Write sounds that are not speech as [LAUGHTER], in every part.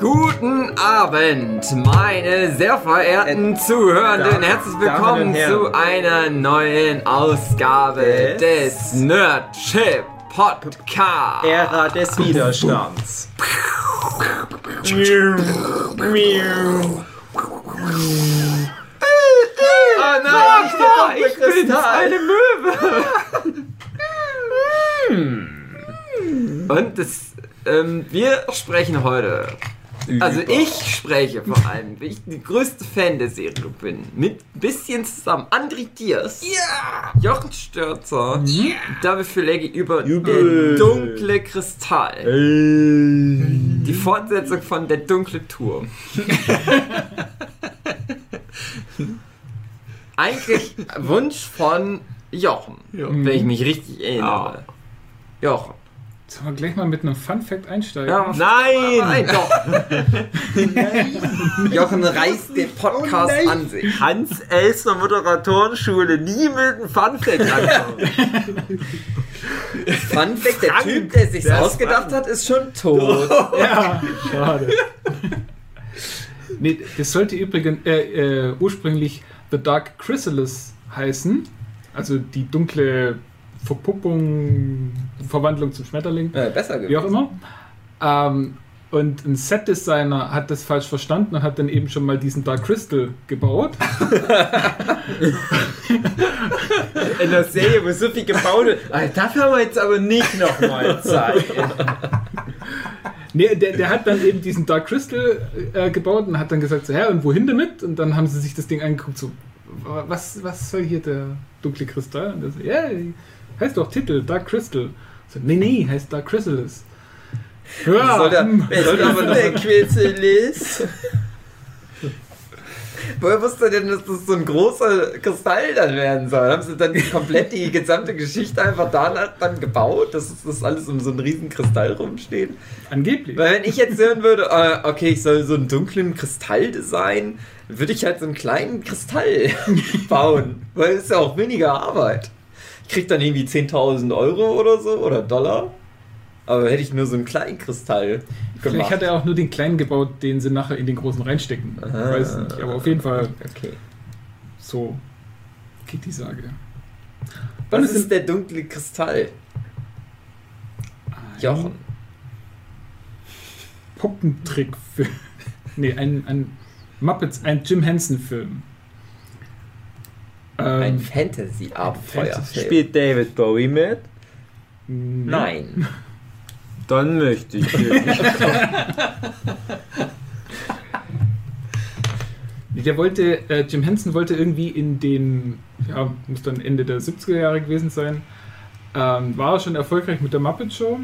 Guten Abend, meine sehr verehrten Zuhörenden. Herzlich willkommen zu einer neuen Ausgabe des, Nerdship Podcast. Ära des Widerstands. Oh nein, ich, Papa, ich bin eine Möwe. Und das, ähm, wir sprechen heute. Also ich spreche vor allem, weil ich die größte Fan der Serie bin. Mit ein bisschen zusammen. André Diers. Ja. Jochen Störzer. Ja. David Fülegi über Jubel. der dunkle Kristall. Die Fortsetzung von der dunkle Turm. [LAUGHS] Eigentlich Wunsch von Jochen, wenn ich mich richtig erinnere. Jochen. Sollen wir gleich mal mit einem Fun Fact einsteigen? Ja, Nein! Nein, doch. [LAUGHS] Jochen reißt den Podcast an sich. Hans Elster Moderatorenschule nie mit einem Funfact ankommen. [LAUGHS] Fun Fact, der Frank, Typ, der sich's der ausgedacht Frank. hat, ist schon tot. [LAUGHS] Ja, schade. nee, das sollte übrigens äh, äh, ursprünglich The Dark Chrysalis heißen. Also die dunkle Verpuppung, Verwandlung zum Schmetterling, Äh, besser gewesen. wie auch immer. Ähm, und ein Set-Designer hat das falsch verstanden und hat dann eben schon mal diesen Dark Crystal gebaut. [LAUGHS] In der Serie, wo so viel gebaut wird. Ah, Dafür haben wir jetzt aber nicht nochmal Zeit. [LAUGHS] Nee, der, der hat dann eben diesen Dark Crystal äh, gebaut und hat dann gesagt, so, hä, und wohin damit? Und dann haben sie sich das Ding angeguckt, so, was, was soll hier der dunkle Kristall? Und der so, ja, heißt doch Titel, Dark Crystal. So, nee, nee, heißt Dark Chrysalis. Ja, Soll der, hm. wer soll aber der Quetzalist? Woher wusste er denn, dass das so ein großer Kristall dann werden soll? Haben sie dann komplett die gesamte Geschichte einfach danach dann gebaut, dass das alles um so einen riesen Kristall rumsteht? angeblich. Weil wenn ich jetzt hören würde, äh, okay, ich soll so einen dunklen Kristall designen, würde ich halt so einen kleinen Kristall [LAUGHS] bauen. Weil es ist ja auch weniger Arbeit. Ich krieg dann irgendwie 10.000 Euro oder so oder Dollar. Aber hätte ich nur so einen kleinen Kristall Vielleicht gemacht. hat er auch nur den kleinen gebaut, den sie nachher in den großen reinstecken. Ich Aha. weiß nicht, aber auf jeden Fall Okay. so geht die Sage. Was es ist der dunkle Kristall? Jochen. Puppentrick für. [LAUGHS] nee, ein, ein Muppets, ein Jim Henson-Film. Ein Ähm, Fantasy-Abenteuerfilm. Spielt David Bowie mit? Nein. [LAUGHS] Dann möchte ich wirklich. [LAUGHS] [LAUGHS] Der wollte, äh, Jim Henson wollte irgendwie in den, ja, muss dann Ende der 70er Jahre gewesen sein, ähm, war er schon erfolgreich mit der Muppet Show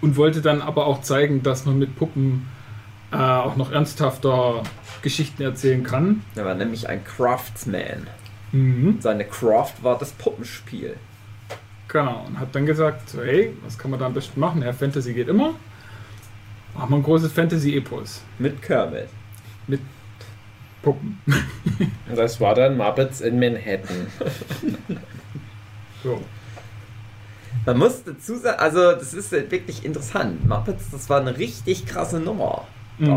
und wollte dann aber auch zeigen, dass man mit Puppen äh, auch noch ernsthafter Geschichten erzählen kann. Er war nämlich ein Craftsman. Mhm. Seine Craft war das Puppenspiel. Genau, und hat dann gesagt, so, hey, was kann man da am besten machen? Ja, Fantasy geht immer. Machen wir ein großes Fantasy-Epos Mit Kermit. mit Puppen. [LAUGHS] Das war dann Muppets in Manhattan. So. Man muss dazu sagen, also das ist halt wirklich interessant. Muppets, das war eine richtig krasse Nummer Mhm.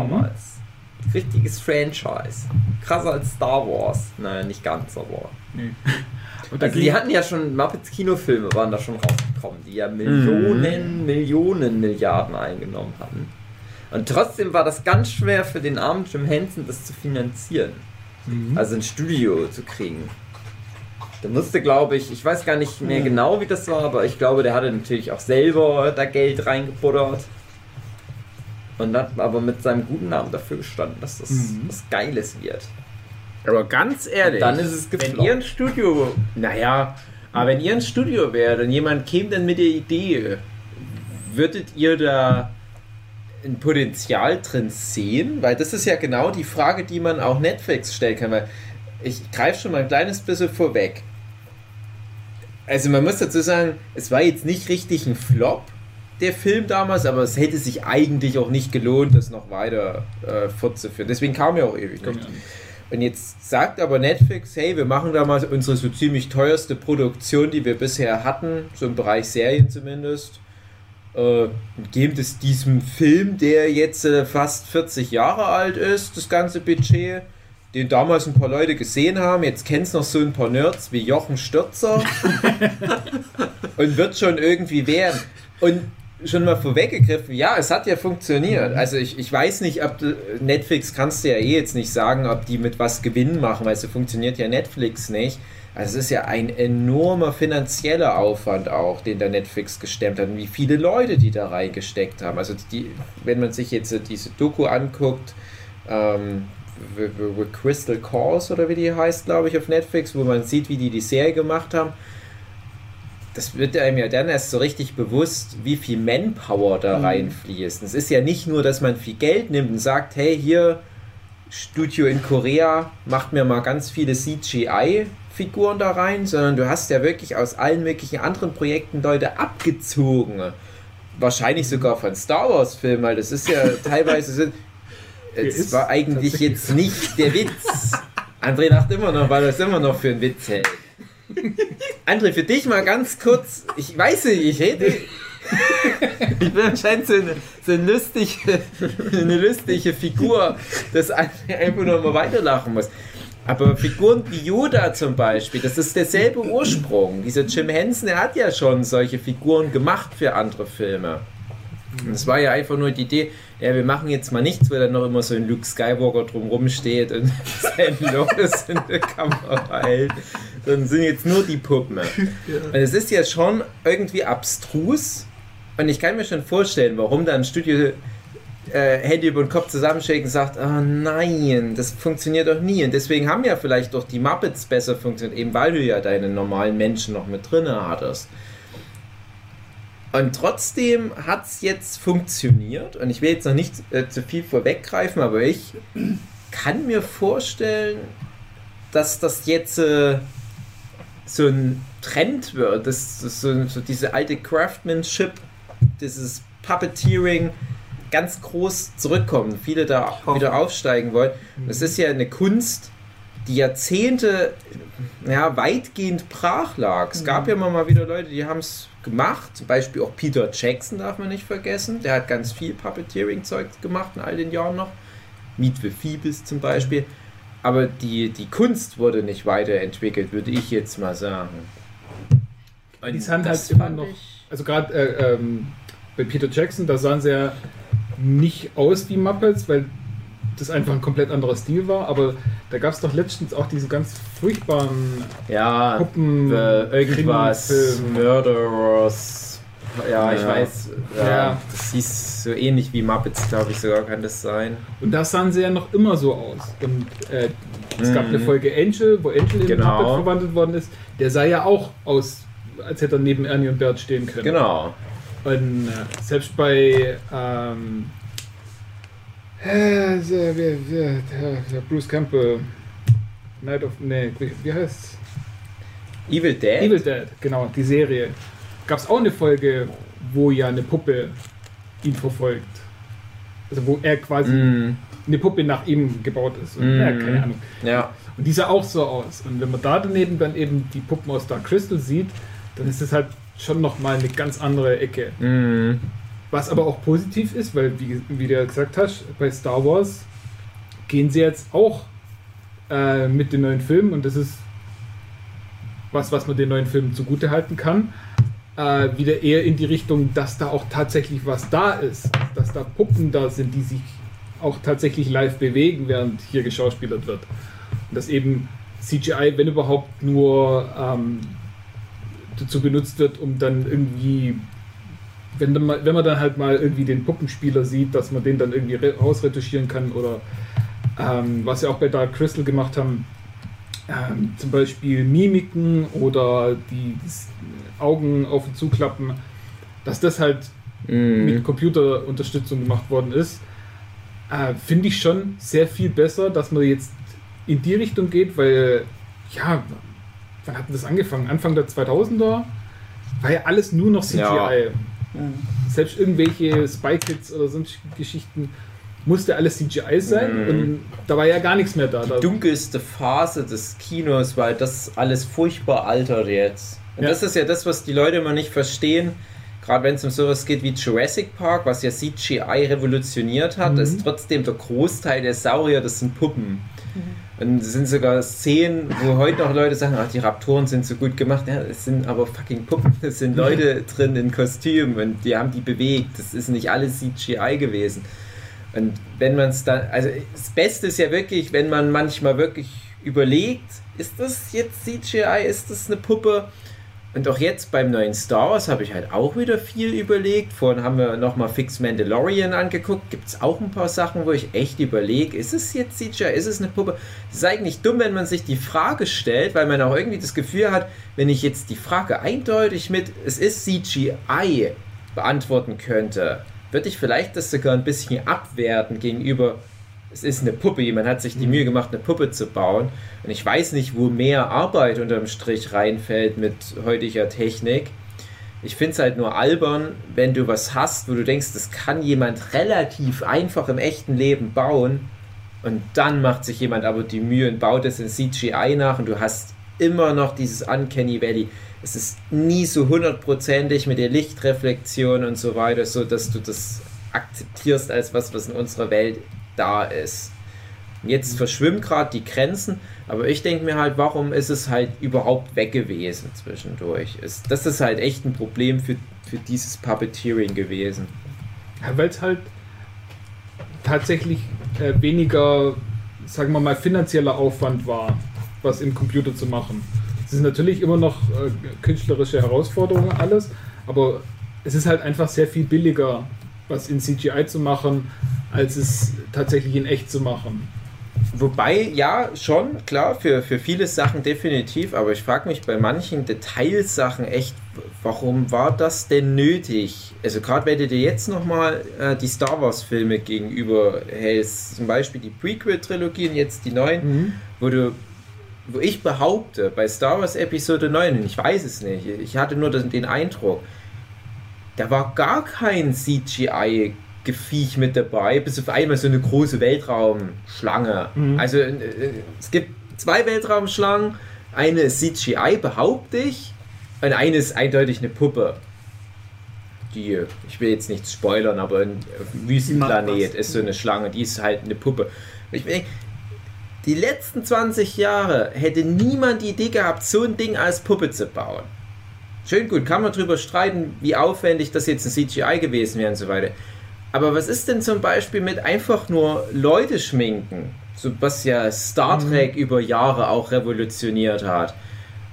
Richtiges Franchise. Krasser als Star Wars. Naja, nicht ganz, aber. Nee. [LAUGHS] Und Also die hatten ja schon, Muppets Kinofilme waren da schon rausgekommen, die ja Millionen, Millionen, Milliarden eingenommen hatten. Und trotzdem war das ganz schwer für den armen Jim Henson, das zu finanzieren. Mhm. Also ein Studio zu kriegen. Der musste, glaube ich, ich weiß gar nicht mehr genau, wie das war, aber ich glaube, der hatte natürlich auch selber da Geld reingebuttert. Und hat aber mit seinem guten Namen dafür gestanden, dass das Mhm. was Geiles wird. Aber ganz ehrlich, Dann ist es wenn ihr ein Studio, naja, aber wenn ihr ein Studio wärt und jemand käme dann mit der Idee, würdet ihr da ein Potenzial drin sehen? Weil das ist ja genau die Frage, die man auch Netflix stellen kann. Weil ich greife schon mal ein kleines bisschen vorweg. Also man muss dazu sagen, es war jetzt nicht richtig ein Flop, der Film damals, aber es hätte sich eigentlich auch nicht gelohnt, das noch weiter äh, fortzuführen. Deswegen kam er auch ewig nicht. Und jetzt sagt aber Netflix, hey, wir machen da mal unsere so ziemlich teuerste Produktion, die wir bisher hatten, so im Bereich Serien zumindest. äh, gibt es diesem Film, der jetzt äh, fast 40 Jahre alt ist, das ganze Budget, den damals ein paar Leute gesehen haben, jetzt kennt es noch so ein paar Nerds wie Jochen Stürzer [LAUGHS] und wird schon irgendwie werden. Und schon mal vorweggegriffen, ja, es hat ja funktioniert. Also ich, ich weiß nicht, ob du, Netflix kannst du ja eh jetzt nicht sagen, ob die mit was Gewinn machen, weil so funktioniert ja Netflix nicht. Also es ist ja ein enormer finanzieller Aufwand auch, den der Netflix gestemmt hat und wie viele Leute die da reingesteckt haben. Also die, wenn man sich jetzt diese Doku anguckt, ähm, Crystal Calls oder wie die heißt, glaube ich, auf Netflix, wo man sieht, wie die die Serie gemacht haben, das wird einem ja dann erst so richtig bewusst, wie viel Manpower da mhm. reinfließt. Es ist ja nicht nur, dass man viel Geld nimmt und sagt, hey, hier, Studio in Korea, macht mir mal ganz viele CGI-Figuren da rein, sondern du hast ja wirklich aus allen möglichen anderen Projekten Leute abgezogen. Wahrscheinlich sogar von Star Wars-Filmen, weil das ist ja [LAUGHS] teilweise sind. Es war eigentlich jetzt nicht der Witz. [LAUGHS] André lacht immer noch, weil er es immer noch für einen Witz hält. [LAUGHS] André, für dich mal ganz kurz. Ich weiß nicht, ich hätte. [LAUGHS] ich bin anscheinend so eine, so eine, lustige, eine lustige Figur, dass André einfach nur mal weiterlachen muss. Aber Figuren wie Yoda zum Beispiel, das ist derselbe Ursprung. Dieser Jim Henson, der hat ja schon solche Figuren gemacht für andere Filme. Und es war ja einfach nur die Idee, ja, wir machen jetzt mal nichts, weil dann noch immer so ein Luke Skywalker drumrum steht und [LAUGHS] sein Lotus in der Kamera hält. Dann sind jetzt nur die Puppen. [LAUGHS] Ja. Und es ist ja schon irgendwie abstrus. Und ich kann mir schon vorstellen, warum da ein Studio äh, Handy über den Kopf zusammenschlägt und sagt, oh nein, das funktioniert doch nie. Und deswegen haben ja vielleicht doch die Muppets besser funktioniert, eben weil du ja deine normalen Menschen noch mit drin hattest. Und trotzdem hat es jetzt funktioniert. Und ich will jetzt noch nicht äh, zu viel vorweggreifen, aber ich kann mir vorstellen, dass das jetzt äh, so ein Trend wird, dass, dass so, so, diese alte Craftsmanship, dieses Puppeteering ganz groß zurückkommt. Viele da wieder aufsteigen wollen. Das ist ja eine Kunst, die Jahrzehnte ja, weitgehend brach lag. Es gab ja immer mal wieder Leute, die haben es gemacht. Zum Beispiel auch Peter Jackson darf man nicht vergessen. Der hat ganz viel Puppeteering-Zeug gemacht in all den Jahren noch. Meet the Phoebus zum Beispiel. Aber die, die Kunst wurde nicht weiterentwickelt, würde ich jetzt mal sagen. Und die sahen halt immer noch, also gerade äh, ähm, bei Peter Jackson, da sahen sie ja nicht aus wie Muppets, weil das einfach ein komplett anderer Stil war, aber da gab es doch letztens auch diese ganz furchtbaren ja, Puppen, irgendwas, Murderers. Ja, ich weiß. Ja, ja, Das hieß so ähnlich wie Muppets, glaube ich sogar, kann das sein. Und da sahen sie ja noch immer so aus. Und äh, es gab eine mhm. Folge Angel, wo Angel in genau. Muppet verwandelt worden ist. Der sah ja auch aus, als hätte er neben Ernie und Bert stehen können. Genau. Und äh, selbst bei ähm, äh, Bruce Campbell. Night of. Nee, wie, wie heißt Evil Dead? Evil Dead, genau, die Serie. Gab es auch eine Folge, wo ja eine Puppe ihn verfolgt. Also wo er quasi mm. eine Puppe nach ihm gebaut ist. Und, mm. ja, keine Ahnung. Ja. Und die sah auch so aus. Und wenn man da daneben dann eben die Puppen aus Dark Crystal sieht, dann ist es halt schon nochmal eine ganz andere Ecke. Mm. Was aber auch positiv ist, weil, wie, wie du ja gesagt hast, bei Star Wars gehen sie jetzt auch äh, mit den neuen Filmen und das ist was, was man den neuen Filmen zugute halten kann, äh, wieder eher in die Richtung, dass da auch tatsächlich was da ist, dass da Puppen da sind, die sich auch tatsächlich live bewegen, während hier geschauspielert wird. Und dass eben CGI, wenn überhaupt, nur ähm, dazu benutzt wird, um dann irgendwie wenn, wenn man dann halt mal irgendwie den Puppenspieler sieht, dass man den dann irgendwie rausretuschieren kann oder ähm, was sie auch bei Dark Crystal gemacht haben, ähm, zum Beispiel Mimiken oder die, die Augen auf und zuklappen, dass das halt mm. mit Computerunterstützung gemacht worden ist, äh, finde ich schon sehr viel besser, dass man jetzt in die Richtung geht, weil ja, wann hat das angefangen? Anfang der 2000er war ja alles nur noch CGI. Ja. Selbst irgendwelche Spy Kids oder sonst Geschichten musste alles CGI sein mhm. und da war ja gar nichts mehr da. Die dunkelste Phase des Kinos, weil das alles furchtbar altert jetzt. Und ja. das ist ja das, was die Leute immer nicht verstehen. gerade wenn es um sowas geht wie Jurassic Park, was ja CGI revolutioniert hat, Mhm. ist trotzdem der Großteil der Saurier, das sind Puppen. Und es sind sogar Szenen, wo heute noch Leute sagen, ach, die Raptoren sind so gut gemacht. Ja, es sind aber fucking Puppen. Es sind [LAUGHS] Leute drin in Kostümen und die haben die bewegt. Das ist nicht alles CGI gewesen. Und wenn man es dann, also das Beste ist ja wirklich, wenn man manchmal wirklich überlegt, ist das jetzt CGI, ist das eine Puppe? Und auch jetzt beim neuen Star Wars habe ich halt auch wieder viel überlegt. Vorhin haben wir nochmal Fix Mandalorian angeguckt. Gibt es auch ein paar Sachen, wo ich echt überlege, ist es jetzt CGI, ist es eine Puppe? Es ist eigentlich dumm, wenn man sich die Frage stellt, weil man auch irgendwie das Gefühl hat, wenn ich jetzt die Frage eindeutig mit es ist CGI beantworten könnte, würde ich vielleicht das sogar ein bisschen abwerten gegenüber es ist eine Puppe, jemand hat sich die Mühe gemacht, eine Puppe zu bauen. Und ich weiß nicht, wo mehr Arbeit unterm Strich reinfällt mit heutiger Technik. Ich finde es halt nur albern, wenn du was hast, wo du denkst, das kann jemand relativ einfach im echten Leben bauen. Und dann macht sich jemand aber die Mühe und baut es in CGI nach und du hast immer noch dieses Uncanny Valley. Es ist nie so hundertprozentig mit der Lichtreflexion und so weiter, so dass du das akzeptierst als was, was in unserer Welt da ist. Jetzt verschwimmen gerade die Grenzen, aber ich denke mir halt, warum ist es halt überhaupt weg gewesen zwischendurch? Ist, das ist halt echt ein Problem für, für dieses Puppeteering gewesen. Ja, Weil es halt tatsächlich äh, weniger, sagen wir mal, finanzieller Aufwand war, was im Computer zu machen. Es ist natürlich immer noch äh, künstlerische Herausforderungen alles, aber es ist halt einfach sehr viel billiger, was in CGI zu machen, als es tatsächlich in echt zu machen. Wobei, ja, schon, klar, für, für viele Sachen definitiv, aber ich frage mich bei manchen Detailsachen echt, warum war das denn nötig? Also gerade wenn du dir jetzt nochmal äh, die Star Wars-Filme gegenüber hältst, zum Beispiel die Prequel-Trilogie und jetzt die neuen, wo du wo ich behaupte, bei Star Wars Episode 9, und ich weiß es nicht, ich hatte nur den Eindruck, da war gar kein CGI Geviech mit dabei, bis auf einmal so eine große Weltraumschlange. Mhm. Also äh, es gibt zwei Weltraumschlangen, eine ist CGI, behaupte ich, und eine ist eindeutig eine Puppe. Die, ich will jetzt nichts spoilern, aber ein Wüstenplanet ist so eine Schlange, die ist halt eine Puppe. Ich denke, die letzten 20 Jahre hätte niemand die Idee gehabt, so ein Ding als Puppe zu bauen. Schön gut, kann man drüber streiten, wie aufwendig das jetzt ein CGI gewesen wäre und so weiter. Aber was ist denn zum Beispiel mit einfach nur Leute schminken? So, was ja Star Trek über Jahre auch revolutioniert hat.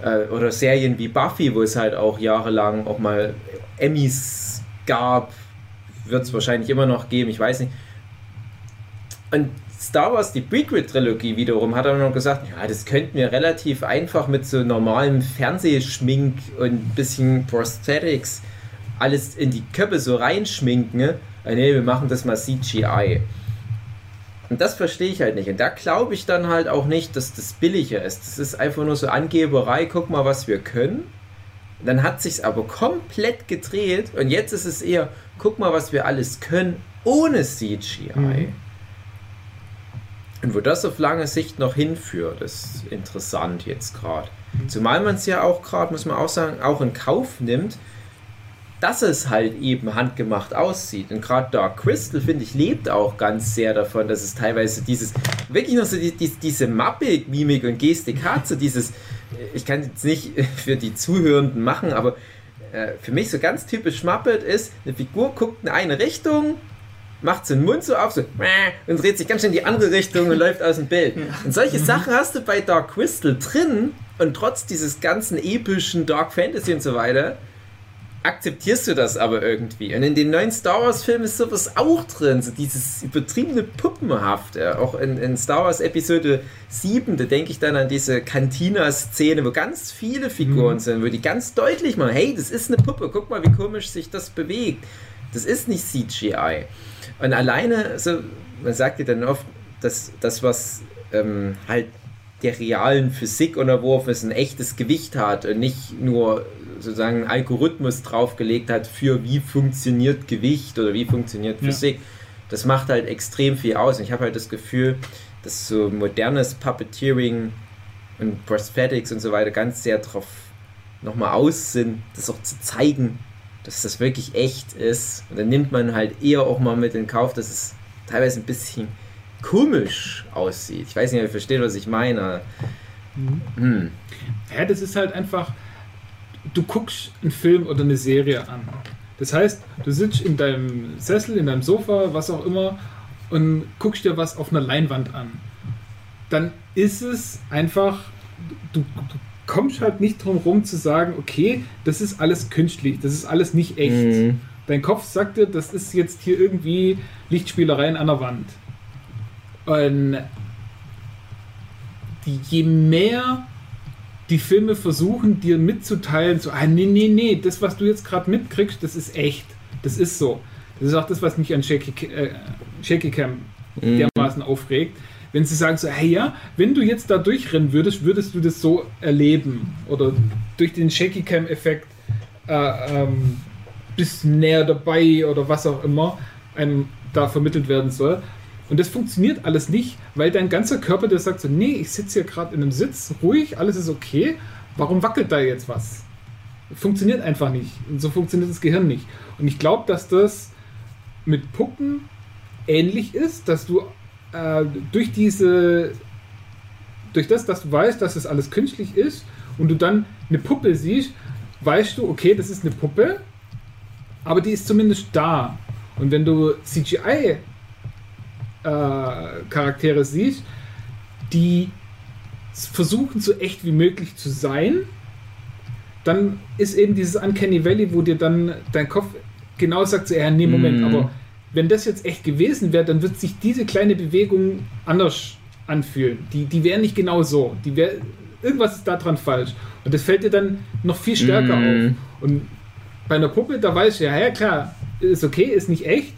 Äh, oder Serien wie Buffy, wo es halt auch jahrelang auch mal Emmys gab. Wird es wahrscheinlich immer noch geben, ich weiß nicht. Und Star Wars, die Prequel-Trilogie wiederum, hat er noch gesagt, ja, das könnten wir relativ einfach mit so normalem Fernsehschmink und ein bisschen Prosthetics alles in die Köpfe so reinschminken. Ne? Nee, wir machen das mal CGI. Und das verstehe ich halt nicht. Und da glaube ich dann halt auch nicht, dass das billiger ist. Das ist einfach nur so Angeberei, guck mal, was wir können. Dann hat sich's aber komplett gedreht und jetzt ist es eher, guck mal, was wir alles können ohne CGI. Mhm. Und wo das auf lange Sicht noch hinführt, ist interessant jetzt gerade. Zumal man es ja auch gerade, muss man auch sagen, auch in Kauf nimmt, dass es halt eben handgemacht aussieht. Und gerade Dark Crystal, finde ich, lebt auch ganz sehr davon, dass es teilweise dieses, wirklich noch so die, die, diese Mappig, Mimik und Gestik hat, so dieses, ich kann jetzt nicht [LAUGHS] für die Zuhörenden machen, aber äh, für mich so ganz typisch Muppet ist, eine Figur guckt in eine Richtung, macht seinen Mund so auf, so und dreht sich ganz schnell in die andere Richtung und läuft aus dem Bild. Und solche Sachen hast du bei Dark Crystal drin und trotz dieses ganzen epischen Dark Fantasy und so weiter, akzeptierst du das aber irgendwie. Und in den neuen Star Wars-Filmen ist sowas auch drin, so dieses übertriebene Puppenhafte. Auch in, in Star Wars Episode 7, da denke ich dann an diese Cantina-Szene, wo ganz viele Figuren Mhm. sind, wo die ganz deutlich machen, hey, das ist eine Puppe, guck mal, wie komisch sich das bewegt. Das ist nicht CGI. Und alleine, so, man sagt ja dann oft, dass das, was ähm, halt der realen Physik unterworfen ist, ein echtes Gewicht hat und nicht nur sozusagen einen Algorithmus draufgelegt hat für wie funktioniert Gewicht oder wie funktioniert Ja. Physik. Das macht halt extrem viel aus. Und ich habe halt das Gefühl, dass so modernes Puppeteering und Prosthetics und so weiter ganz sehr drauf nochmal aus sind, das auch zu zeigen, dass das wirklich echt ist. Und dann nimmt man halt eher auch mal mit in Kauf, dass es teilweise ein bisschen komisch aussieht. Ich weiß nicht, ob ihr versteht, was ich meine. Hm. Ja, das ist halt einfach, du guckst einen Film oder eine Serie an. Das heißt, du sitzt in deinem Sessel, in deinem Sofa, was auch immer, und guckst dir was auf einer Leinwand an. Dann ist es einfach, du, du kommst halt nicht drum rum zu sagen, okay, das ist alles künstlich, das ist alles nicht echt. Mhm. Dein Kopf sagt dir, das ist jetzt hier irgendwie Lichtspielereien an der Wand. Und die, je mehr die Filme versuchen, dir mitzuteilen, so, ah, nee, nee, nee, das, was du jetzt gerade mitkriegst, das ist echt. Das ist so. Das ist auch das, was mich an Shaky, äh, Shaky Cam Mhm. dermaßen aufregt. Wenn sie sagen so, hey ja, wenn du jetzt da durchrennen würdest, würdest du das so erleben. Oder durch den Shaky Cam Effekt äh, ähm, bist näher dabei oder was auch immer einem da vermittelt werden soll. Und das funktioniert alles nicht, weil dein ganzer Körper, der sagt so, nee, ich sitze hier gerade in einem Sitz, ruhig, alles ist okay. Warum wackelt da jetzt was? Funktioniert einfach nicht. Und so funktioniert das Gehirn nicht. Und ich glaube, dass das mit Puppen ähnlich ist, dass du äh, durch diese, durch das, dass du weißt, dass das alles künstlich ist und du dann eine Puppe siehst, weißt du, okay, das ist eine Puppe, aber die ist zumindest da. Und wenn du CGI äh, siehst, die versuchen so echt wie möglich zu sein, dann ist eben dieses Uncanny Valley, wo dir dann dein Kopf genau sagt, so, ja, nee, Moment, Mhm. aber wenn das jetzt echt gewesen wäre, dann wird sich diese kleine Bewegung anders anfühlen. Die, die wäre nicht genau so. Die wär, irgendwas ist daran falsch. Und das fällt dir dann noch viel stärker Mhm. auf. Und bei einer Puppe, da weißt du ja, ja klar, ist okay, ist nicht echt,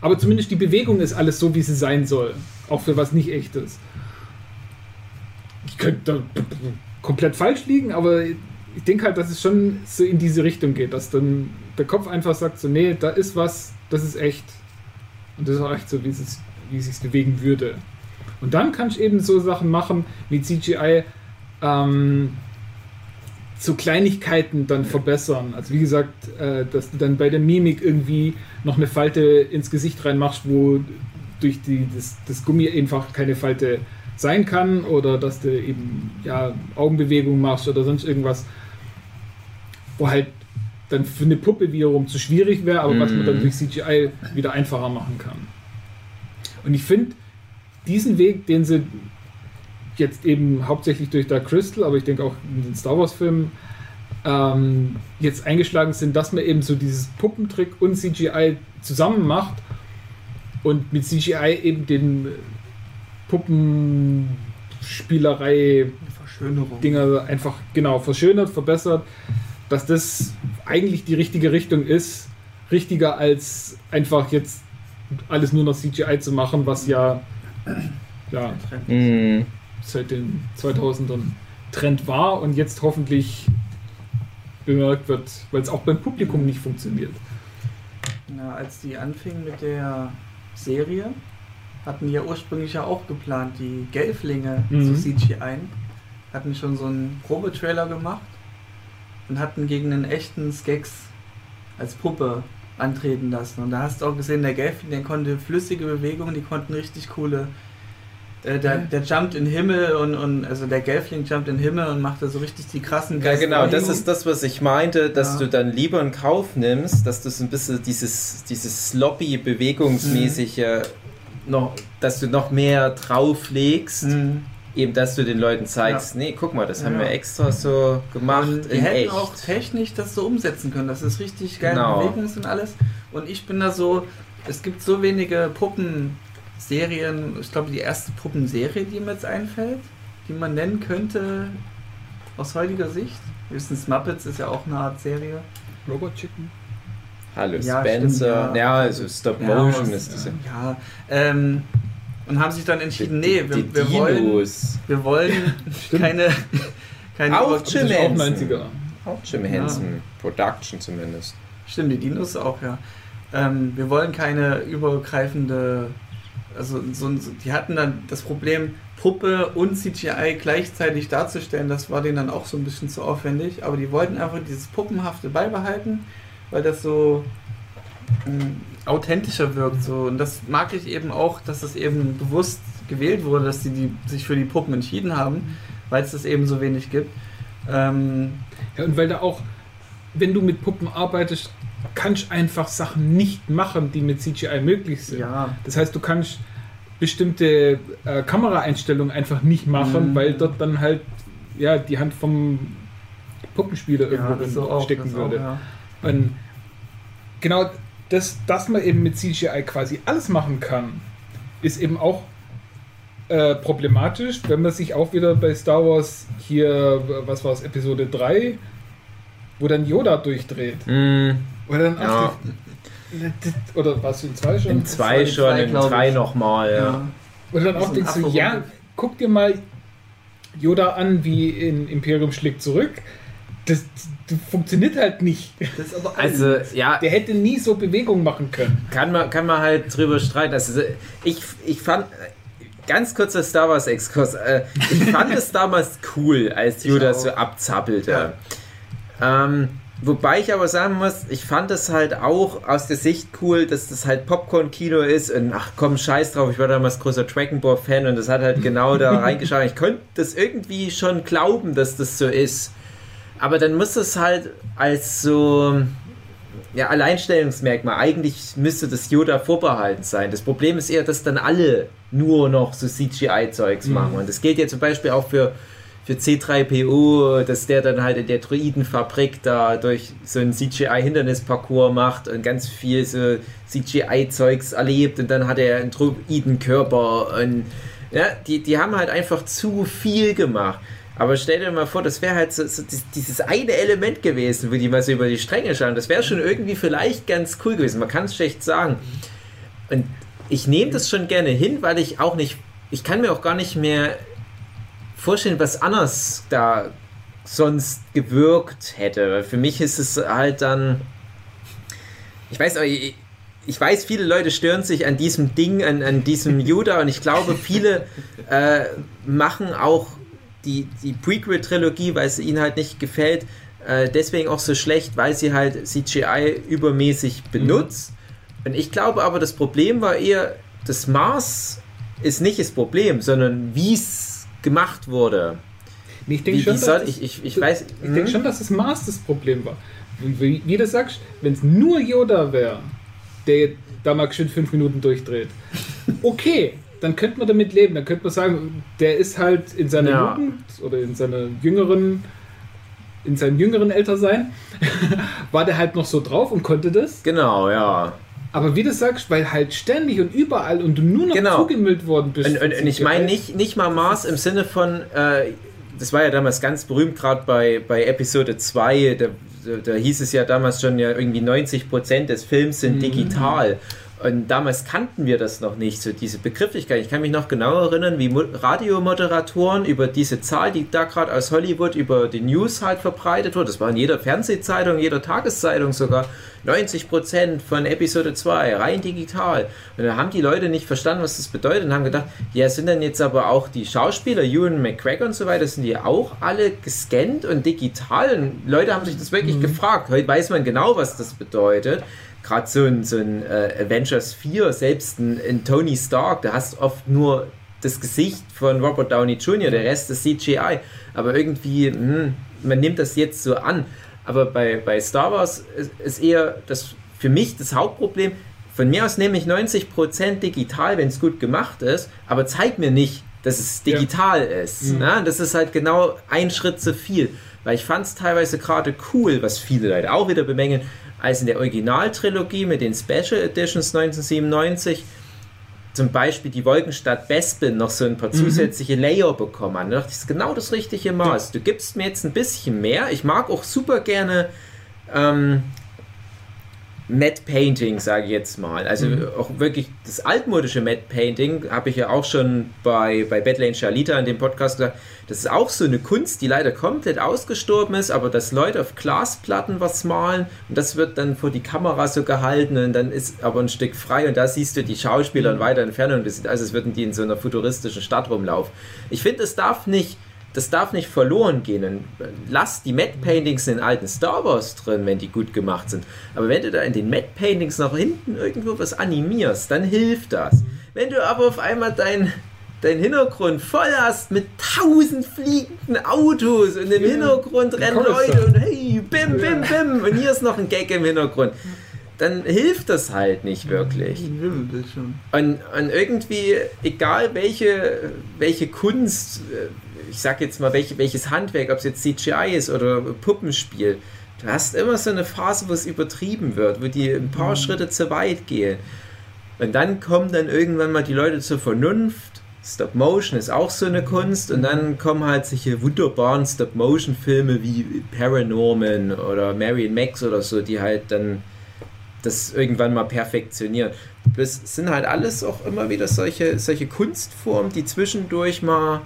aber zumindest die Bewegung ist alles so, wie sie sein soll. Auch für was nicht echt ist. Ich könnte da komplett falsch liegen, aber ich denke halt, dass es schon so in diese Richtung geht, dass dann der Kopf einfach sagt, so, nee, da ist was, das ist echt. Und das ist auch echt so, wie es, wie sich bewegen würde. Und dann kannst du eben so Sachen machen wie CGI, ähm, so Kleinigkeiten dann verbessern. Also wie gesagt, äh, dass du dann bei der Mimik irgendwie noch eine Falte ins Gesicht reinmachst, wo durch die, das, das Gummi einfach keine Falte sein kann oder dass du eben ja, Augenbewegungen machst oder sonst irgendwas, wo halt dann für eine Puppe wiederum zu schwierig wäre, aber was man dann Mhm. durch CGI wieder einfacher machen kann. Und ich finde, diesen Weg, den sie jetzt eben hauptsächlich durch Dark Crystal, aber ich denke auch in den Star Wars-Filmen ähm, jetzt eingeschlagen sind, dass man eben so dieses Puppentrick und CGI zusammen macht und mit CGI eben den Puppenspielerei. Dinger einfach genau verschönert, verbessert, dass das eigentlich die richtige Richtung ist, richtiger als einfach jetzt alles nur noch CGI zu machen, was ja ja Mhm. seit den 2000ern Trend war und jetzt hoffentlich bemerkt wird, weil es auch beim Publikum nicht funktioniert. Na, als die anfingen mit der Serie, hatten die ja ursprünglich ja auch geplant, die Gelflinge Mhm. zu CGI. Hatten schon so einen Probetrailer gemacht und hatten gegen einen echten Skeks als Puppe antreten lassen. Und da hast du auch gesehen, der Gelfling, der konnte flüssige Bewegungen, die konnten richtig coole. Äh, der, der jumpt in den Himmel und, und also der Gelfling jumpt in den Himmel und macht da so richtig die krassen Ja, genau, das ist das, was ich meinte, dass Ja. du dann lieber in Kauf nimmst, dass du so ein bisschen dieses, dieses sloppy, bewegungsmäßige noch, dass du noch mehr drauflegst, Mhm. Eben, dass du den Leuten zeigst, nee, guck mal, das haben Ja. wir extra so gemacht Und die in hätten echt. auch technisch das so umsetzen können, dass es richtig geile Genau. Bewegungen sind und alles. Und ich bin da so, es gibt so wenige Puppenserien, ich glaube die erste Puppenserie, die mir jetzt einfällt, die man nennen könnte aus heutiger Sicht. Höchstens Muppets ist ja auch eine Art Serie. Robot Chicken? Hallo Ja, Spencer, stimmt, ja. ja. also Stop Motion ist das ja. Ja, ähm, und haben sich dann entschieden, nee, wir, die wir wollen, wir wollen [LAUGHS] keine, keine Auch Jim Henson. 90er. Auch Jim Henson Production zumindest. Stimmt, die Dinos auch, ja. Ähm, wir wollen keine übergreifende, also so, so, die hatten dann das Problem, Puppe und CGI gleichzeitig darzustellen, das war denen dann auch so ein bisschen zu aufwendig, aber die wollten einfach dieses Puppenhafte beibehalten weil das so ähm, authentischer wirkt. So. Und das mag ich eben auch, dass das eben bewusst gewählt wurde, dass sie die, sich für die Puppen entschieden haben, weil es das eben so wenig gibt. Ähm, Ja, und weil da auch, wenn du mit Puppen arbeitest, kannst du einfach Sachen nicht machen, die mit CGI möglich sind. ja, Das heißt, du kannst bestimmte äh, Kameraeinstellungen einfach nicht machen, Mhm. weil dort dann halt ja, die Hand vom Puppenspieler ja, irgendwo das drin auch, stecken das auch, würde. ja. Und genau, das, dass man eben mit CGI quasi alles machen kann, ist eben auch äh, problematisch, wenn man sich auch wieder bei Star Wars hier, was war es, Episode 3, wo dann Yoda durchdreht. Mm, Oder dann Ja. auch oder was in 2 schon? in zwei in schon, zwei, in drei nochmal, ja. Ja. Oder dann auch denkst du, ja, guck dir mal Yoda an, wie in Imperium schlägt zurück. Das, das funktioniert halt nicht. Das ist aber Also, ja, Der hätte nie so Bewegungen machen können. kann man, kann man halt drüber streiten. Also, ich, ich fand, ganz kurzer Star Wars Exkurs, äh, ich fand es [LAUGHS] damals cool, als Yoda auch. so abzappelte. Ähm, wobei ich aber sagen muss, ich fand es halt auch aus der Sicht cool, dass das halt Popcorn-Kino ist und ach komm, scheiß drauf, ich war damals großer Dragon Ball-Fan und das hat halt genau da [LAUGHS] reingeschaut. Ich konnte das irgendwie schon glauben, dass das so ist. Aber dann muss es halt als so ja, Alleinstellungsmerkmal. Eigentlich müsste das Yoda vorbehalten sein. Das Problem ist eher, dass dann alle nur noch so CGI-Zeugs Mhm. machen. Und das gilt ja zum Beispiel auch für, für C3PO, dass der dann halt in der Droidenfabrik da durch so einen CGI-Hindernisparcours macht und ganz viel so CGI-Zeugs erlebt und dann hat er einen Droidenkörper und ja, die, die haben halt einfach zu viel gemacht. Aber stell dir mal vor, das wäre halt so, so dies- dieses eine Element gewesen, wo die mal so über die Stränge schauen. Das wäre schon irgendwie vielleicht ganz cool gewesen. Man kann es schlecht sagen. Und ich nehme das schon gerne hin, weil ich auch nicht, ich kann mir auch gar nicht mehr vorstellen, was anders da sonst gewirkt hätte. Für mich ist es halt dann, ich weiß, ich, ich weiß, viele Leute stören sich an diesem Ding, an, an diesem Yoda und ich glaube, viele äh, machen auch die, die Prequel-Trilogie, weil es ihnen halt nicht gefällt, äh, deswegen auch so schlecht, weil sie halt CGI übermäßig benutzt. Und ich glaube aber, das Problem war eher, das Maß ist nicht das Problem, sondern wie es gemacht wurde. Ich denke schon, soll, dass ich, ich, ich weiß. Ich denke hm? schon, dass das Maß das Problem war. Wie, wie du sagst, wenn es nur Yoda wäre, der da mal schön fünf Minuten durchdreht, [LAUGHS] okay, dann könnte man damit leben. Dann könnte man sagen, der ist halt in seiner Ja. Jugend oder in seiner jüngeren, in seinem jüngeren Ältersein, [LAUGHS] war der halt noch so drauf und konnte das. Genau, ja. Aber wie du sagst, weil halt ständig und überall und du nur noch Genau. zugemüllt worden bist. Und, und, und ich meine nicht, nicht mal Maß im Sinne von, äh, das war ja damals ganz berühmt, gerade bei, bei Episode 2, da, da, da hieß es ja damals schon ja irgendwie 90% des Films sind Mhm. Und damals kannten wir das noch nicht, so diese Begrifflichkeit. Ich kann mich noch genau erinnern, wie Mo- Radiomoderatoren über diese Zahl, die da gerade aus Hollywood über die News halt verbreitet wurde. Das war in jeder Fernsehzeitung, jeder Tageszeitung sogar. 90% von Episode 2, rein digital. Und da haben die Leute nicht verstanden, was das bedeutet und haben gedacht, ja, sind denn jetzt aber auch die Schauspieler, Ewan McGregor und so weiter, sind die auch alle gescannt und digital? Und Leute haben sich das wirklich gefragt. Heute weiß man genau, was das bedeutet. Gerade so ein, so ein äh, Avengers 4, selbst ein, ein Tony Stark, da hast du oft nur das Gesicht von Robert Downey Jr., der Rest ist CGI. Aber irgendwie, hm, man nimmt das jetzt so an. Aber bei, bei Star Wars ist, ist eher das für mich das Hauptproblem. Von mir aus nehme ich 90% digital, wenn es gut gemacht ist, aber zeig mir nicht, dass es Ja. digital ist. Mhm. Ne? Das ist halt genau ein Schritt zu viel. Weil ich fand es teilweise gerade cool, was viele Leute auch wieder bemängeln, als in der Originaltrilogie mit den Special Editions 1997 zum Beispiel die Wolkenstadt Bespin noch so ein paar zusätzliche Layer bekommen hat. Da dachte ich, das ist genau das richtige Maß. Du gibst mir jetzt ein bisschen mehr. Ich mag auch super gerne ähm, Matte Painting, sage ich jetzt mal. Also auch wirklich das altmodische Matte Painting habe ich ja auch schon bei, bei Badlands Charlita in dem Podcast gesagt. Das ist auch so eine Kunst, die leider komplett ausgestorben ist, aber dass Leute auf Glasplatten was malen und das wird dann vor die Kamera so gehalten und dann ist aber ein Stück frei und da siehst du die Schauspieler in weiter Entfernung. Das sieht aus, als würden die in so einer futuristischen Stadt rumlaufen. Ich finde, es darf nicht das darf nicht verloren gehen. Und lass die Matte Paintings in den alten Star Wars drin, wenn die gut gemacht sind. Aber wenn du da in den Matte Paintings noch hinten irgendwo was animierst, dann hilft das. Wenn du aber auf einmal dein, dein Hintergrund voll hast mit tausend fliegenden Autos und im Hintergrund rennen. Leute und hey, bim, bim, bim und hier ist noch ein Gag im Hintergrund, dann hilft das halt nicht wirklich. Und, und irgendwie, egal welche, welche Kunst, ich sag jetzt mal, welche, welches Handwerk, ob es jetzt CGI ist oder Puppenspiel, du hast immer so eine Phase, wo es übertrieben wird, wo die ein paar Schritte zu weit gehen. Und dann kommen dann irgendwann mal die Leute zur Vernunft. Stop Motion ist auch so eine Kunst und dann kommen halt solche wunderbaren Stop Motion Filme wie Paranorman oder Marion Max oder so, die halt dann das irgendwann mal perfektionieren. Das sind halt alles auch immer wieder solche, solche Kunstformen, die zwischendurch mal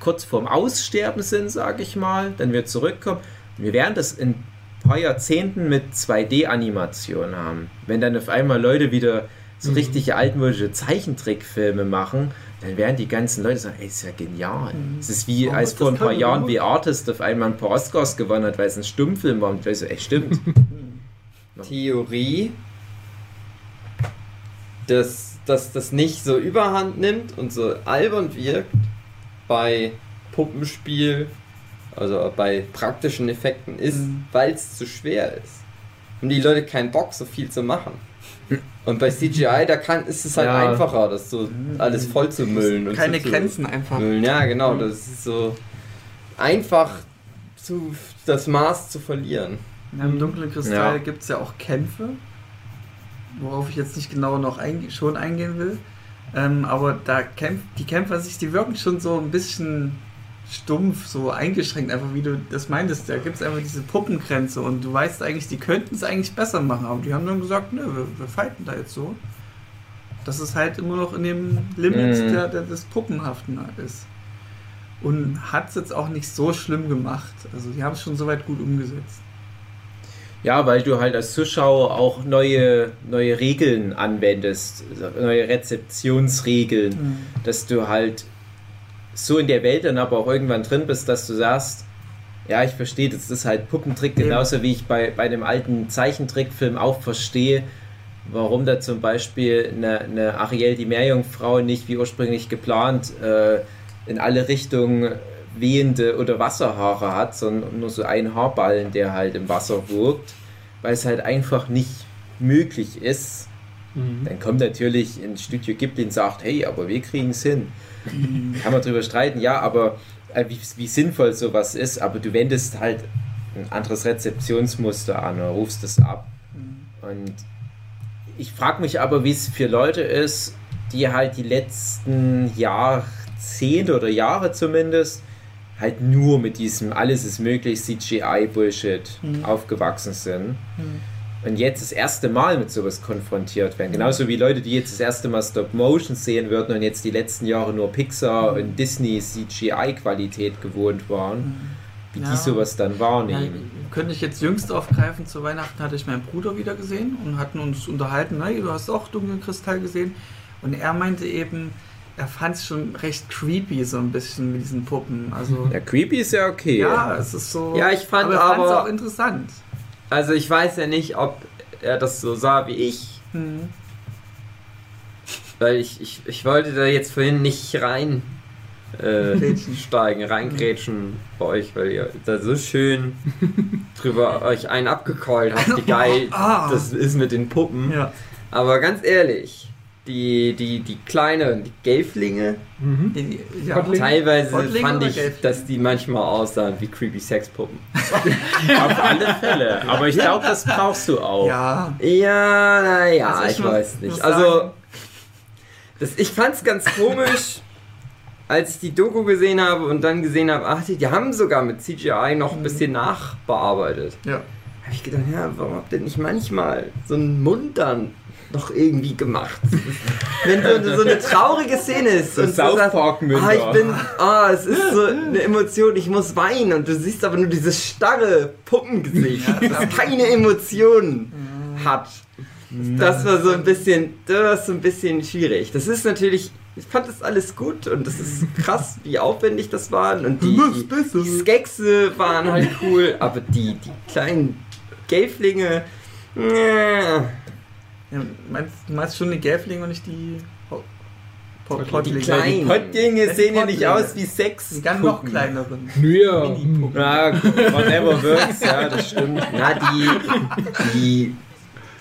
kurz vorm Aussterben sind, sage ich mal, dann wieder zurückkommen. Wir werden das in ein paar Jahrzehnten mit 2D-Animation haben. Wenn dann auf einmal Leute wieder so Mhm. richtige altmodische Zeichentrickfilme machen, dann werden die ganzen Leute sagen, ey, ist ja genial. Mhm. Es ist wie, Warum als vor ein paar Jahren wie Artist auf einmal ein paar Oscars gewonnen hat, weil es ein Stummfilm war. Und ich so, ey, stimmt. [LAUGHS] Theorie, dass, dass das nicht so überhand nimmt und so albern wirkt bei Puppenspiel, also bei praktischen Effekten, ist, Mhm. weil es zu schwer ist. Und die Leute keinen Bock, so viel zu machen. Und bei CGI, da kann, ist es halt Ja. einfacher, das so alles voll zu müllen. und Keine so zu Grenzen einfach. Müllen. Ja, genau, das ist so einfach zu, das Maß zu verlieren. Ja, Im dunklen Kristall Ja. gibt es ja auch Kämpfe, worauf ich jetzt nicht genau noch einge schon eingehen will. Ähm, aber da kämpft die Kämpfer sich, die wirken schon so ein bisschen stumpf, so eingeschränkt, einfach wie du das meintest. Da gibt es einfach diese Puppengrenze und du weißt eigentlich, die könnten es eigentlich besser machen, aber die haben dann gesagt, nö, wir, wir fighten da jetzt so. Dass es halt immer noch in dem Limit Mhm. der, der, des Puppenhaften ist. Und hat es jetzt auch nicht so schlimm gemacht. Also die haben es schon soweit gut umgesetzt. Ja, weil du halt als Zuschauer auch neue, neue Regeln anwendest, neue Rezeptionsregeln, Mhm. dass du halt so in der Welt dann aber auch irgendwann drin bist, dass du sagst, ja, ich verstehe, das ist halt Puppentrick, genauso wie ich bei, bei dem alten Zeichentrickfilm auch verstehe, warum da zum Beispiel eine, eine Ariel die Meerjungfrau nicht wie ursprünglich geplant äh, in alle Richtungen wehende oder Wasserhaare hat, sondern nur so ein Haarballen, der halt im Wasser wirkt, weil es halt einfach nicht möglich ist. Mhm. Dann kommt natürlich ein Studio Ghibli und sagt, hey, aber wir kriegen es hin. Kann man drüber streiten, ja, aber äh, wie, wie sinnvoll sowas ist, aber du wendest halt ein anderes Rezeptionsmuster an oder rufst es ab. Und ich frage mich aber, wie es für Leute ist, die halt die letzten Jahrzehnte oder Jahre zumindest halt nur mit diesem alles ist möglich CGI-Bullshit Mhm. aufgewachsen sind. Mhm. Und jetzt das erste Mal mit sowas konfrontiert werden. Genauso wie Leute, die jetzt das erste Mal Stop Motion sehen würden und jetzt die letzten Jahre nur Pixar und Disney CGI-Qualität gewohnt waren, wie Ja. die sowas dann Ja, wahrnehmen. könnte ich jetzt jüngst aufgreifen. Zu Weihnachten hatte ich meinen Bruder wieder gesehen und hatten uns unterhalten. Hey, du hast auch dunklen Kristall gesehen. Und er meinte eben, er fand es schon recht creepy, so ein bisschen mit diesen Puppen. Also, Ja, creepy ist ja okay. ja, es ist so. Ja, ich fand aber, aber- auch interessant. Also ich weiß ja nicht, ob er das so sah wie ich, Hm. weil ich, ich, ich wollte da jetzt vorhin nicht rein äh, steigen, reingrätschen bei euch, weil ihr da so schön [LAUGHS] drüber euch einen abgekeult habt, wie [LAUGHS] geil Ah. das ist mit den Puppen. Ja. Aber ganz ehrlich, die, die, die kleinen, die Gelflinge, Mhm. Die- ja. Kottlinge? teilweise Rottlinge fand ich, dass die manchmal aussahen wie creepy Sexpuppen. [LAUGHS] Auf alle Fälle. Aber ich glaube, das brauchst du auch. ja. Ja, naja, Also ich weiß nicht. Also, das, ich fand's ganz komisch, als ich die Doku gesehen habe und dann gesehen habe, ach, die, die haben sogar mit CGI noch ein bisschen nachbearbeitet. Ja. Habe ich gedacht, ja, warum habt ihr nicht manchmal so einen Mund dann noch irgendwie gemacht? [LAUGHS] Wenn so, so eine traurige Szene ist So und du South sagst, Park-Münder. ah, ich bin, ah, es ist so eine Emotion, ich muss weinen und du siehst aber nur dieses starre Puppengesicht, Ja, das keine Emotionen hat. Das war so ein bisschen, das war so ein bisschen schwierig. Das ist natürlich ich fand das alles gut und das ist krass, wie aufwendig das waren und die, die, Skexe waren halt cool, aber die, die kleinen Gelflinge, äh, Ja, meinst, du meinst schon die Gelflinge und nicht die Ho- Po- Die die Pottlinge? kleinen Pottlinge sehen ja nicht Pottlinge. aus wie Sex. Die ganz noch kleineren. Mini-Puppen. Ja, whatever works, ja, das stimmt. na die, die,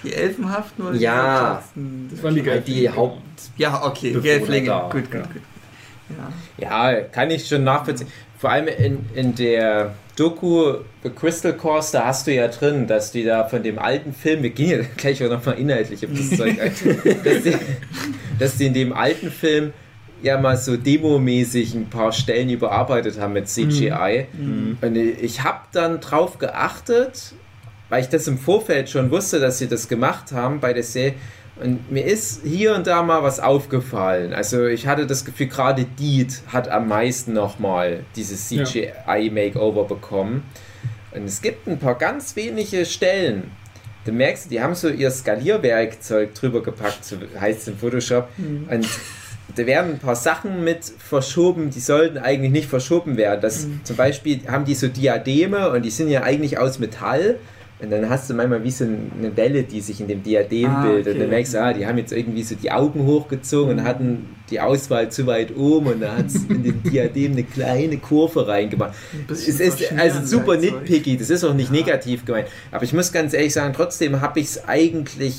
Die Elfenhaften oder Ja. die das waren die die, Gelflinge. Haupt, Ja, okay, Gelflinge. Gut, gut, Ja. gut. Ja. Ja, kann ich schon nachvollziehen. Vor allem in, in der Doku The Crystal Course, da hast du ja drin, dass die da von dem alten Film, wir gehen ja [LAUGHS] gleich auch nochmal inhaltlich auf das [LAUGHS] Zeug ein, dass die, dass die in dem alten Film ja mal so demomäßig ein paar Stellen überarbeitet haben mit CGI. Und ich habe dann drauf geachtet, weil ich das im Vorfeld schon wusste, dass sie das gemacht haben bei der Serie. Und mir ist hier und da mal was aufgefallen. Also ich hatte das Gefühl, gerade Deed hat am meisten nochmal dieses. CGI-Makeover bekommen. Und es gibt ein paar ganz wenige Stellen. Du merkst, die haben so ihr Skalierwerkzeug drüber gepackt, so heißt es im Photoshop. Und da werden ein paar Sachen mit verschoben, die sollten eigentlich nicht verschoben werden. Das, Zum Beispiel haben die so Diademe und die sind ja eigentlich aus Metall. Und dann hast du manchmal wie so eine Welle, die sich in dem Diadem Ah, bildet. Und okay. dann merkst du, ah, die haben jetzt irgendwie so die Augen hochgezogen und hatten die Auswahl zu weit oben und da hat es [LAUGHS] in den Diadem eine kleine Kurve reingemacht. Ein Es ist also super Werkzeug. nitpicky, das ist auch nicht Ja. negativ gemeint. Aber ich muss ganz ehrlich sagen, trotzdem habe ich es eigentlich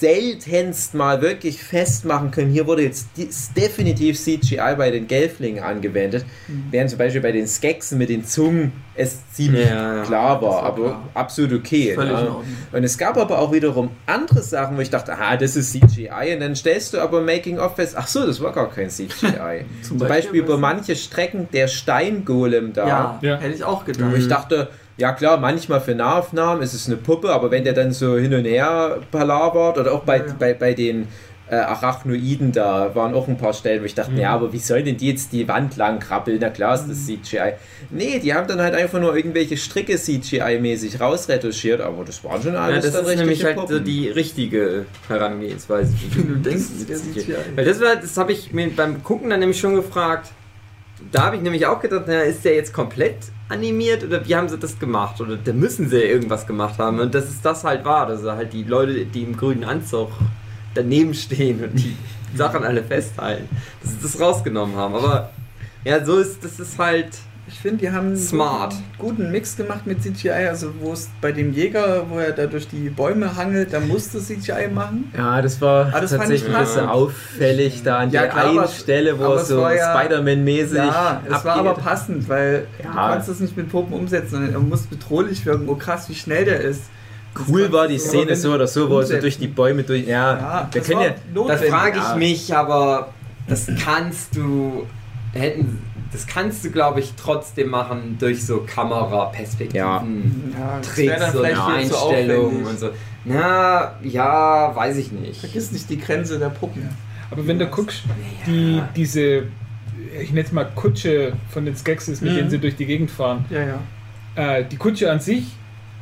seltenst mal wirklich festmachen können. Hier wurde jetzt definitiv CGI bei den Gelflingen angewendet, Mhm. während zum Beispiel bei den Skeksen mit den Zungen es ziemlich Ja, klar war, war aber klar. absolut okay. Ordnung. Und es gab aber auch wiederum andere Sachen, wo ich dachte, ah, das ist CGI. Und dann stellst du aber Making of fest, ach so, das war gar kein CGI. [LAUGHS] Zum, Beispiel, Beispiel über manche Strecken der Steingolem da. Ja, Ja. hätte ich auch gedacht. Wo ich dachte, ja klar, manchmal für Nahaufnahmen ist es eine Puppe, aber wenn der dann so hin und her palavert oder auch bei, Ja, ja. bei, bei den äh, Arachnoiden da waren auch ein paar Stellen, wo ich dachte, Mhm. ja, aber wie soll denn die jetzt die Wand lang krabbeln? Na klar ist das Mhm. CGI. Nee, die haben dann halt einfach nur irgendwelche Stricke CGI-mäßig rausretuschiert, aber das waren schon ja, alles das dann ist nämlich richtige halt so Puppen. die richtige Herangehensweise. wie [LAUGHS] Du denkst, das CGI. CGI. Weil das war, das habe ich mir beim Gucken dann nämlich schon gefragt. Da habe ich nämlich auch gedacht, na, ist der jetzt komplett animiert oder wie haben sie das gemacht? Oder da müssen sie ja irgendwas gemacht haben. Und dass es das halt war, dass sie halt die Leute, die im grünen Anzug daneben stehen und die [LAUGHS] Sachen alle festhalten, dass sie das rausgenommen haben. Aber ja, so ist, das ist halt. Ich finde, die haben einen Smart. Guten, guten Mix gemacht mit CGI. Also, wo es bei dem Jäger, wo er da durch die Bäume hangelt, da musste CGI machen. Ja, das war Ah, das tatsächlich ich ein bisschen auffällig da an Ja, der klar, einen aber- Stelle, wo er es so ja- Spider-Man-mäßig Ja, es war aber abgeht. passend, weil du Ja. kannst das nicht mit Puppen umsetzen. sondern Er muss bedrohlich wirken. Oh krass, wie schnell der ist. Cool war du die Szene so oder so, wo er so durch die Bäume durch. Ja, Ja, wir das können war ja. Da frage ich mich, aber das kannst du. Hätten. Das kannst du, glaube ich, trotzdem machen durch so Kameraperspektiven. Ja, das Tricks und Einstellungen und so. Na, ja, weiß ich nicht. Vergiss nicht die Grenze der Puppen. Aber wenn du guckst, die, diese, ich nenne es mal Kutsche von den Skeksis, mit Mhm. denen sie durch die Gegend fahren, Ja, ja. äh, die Kutsche an sich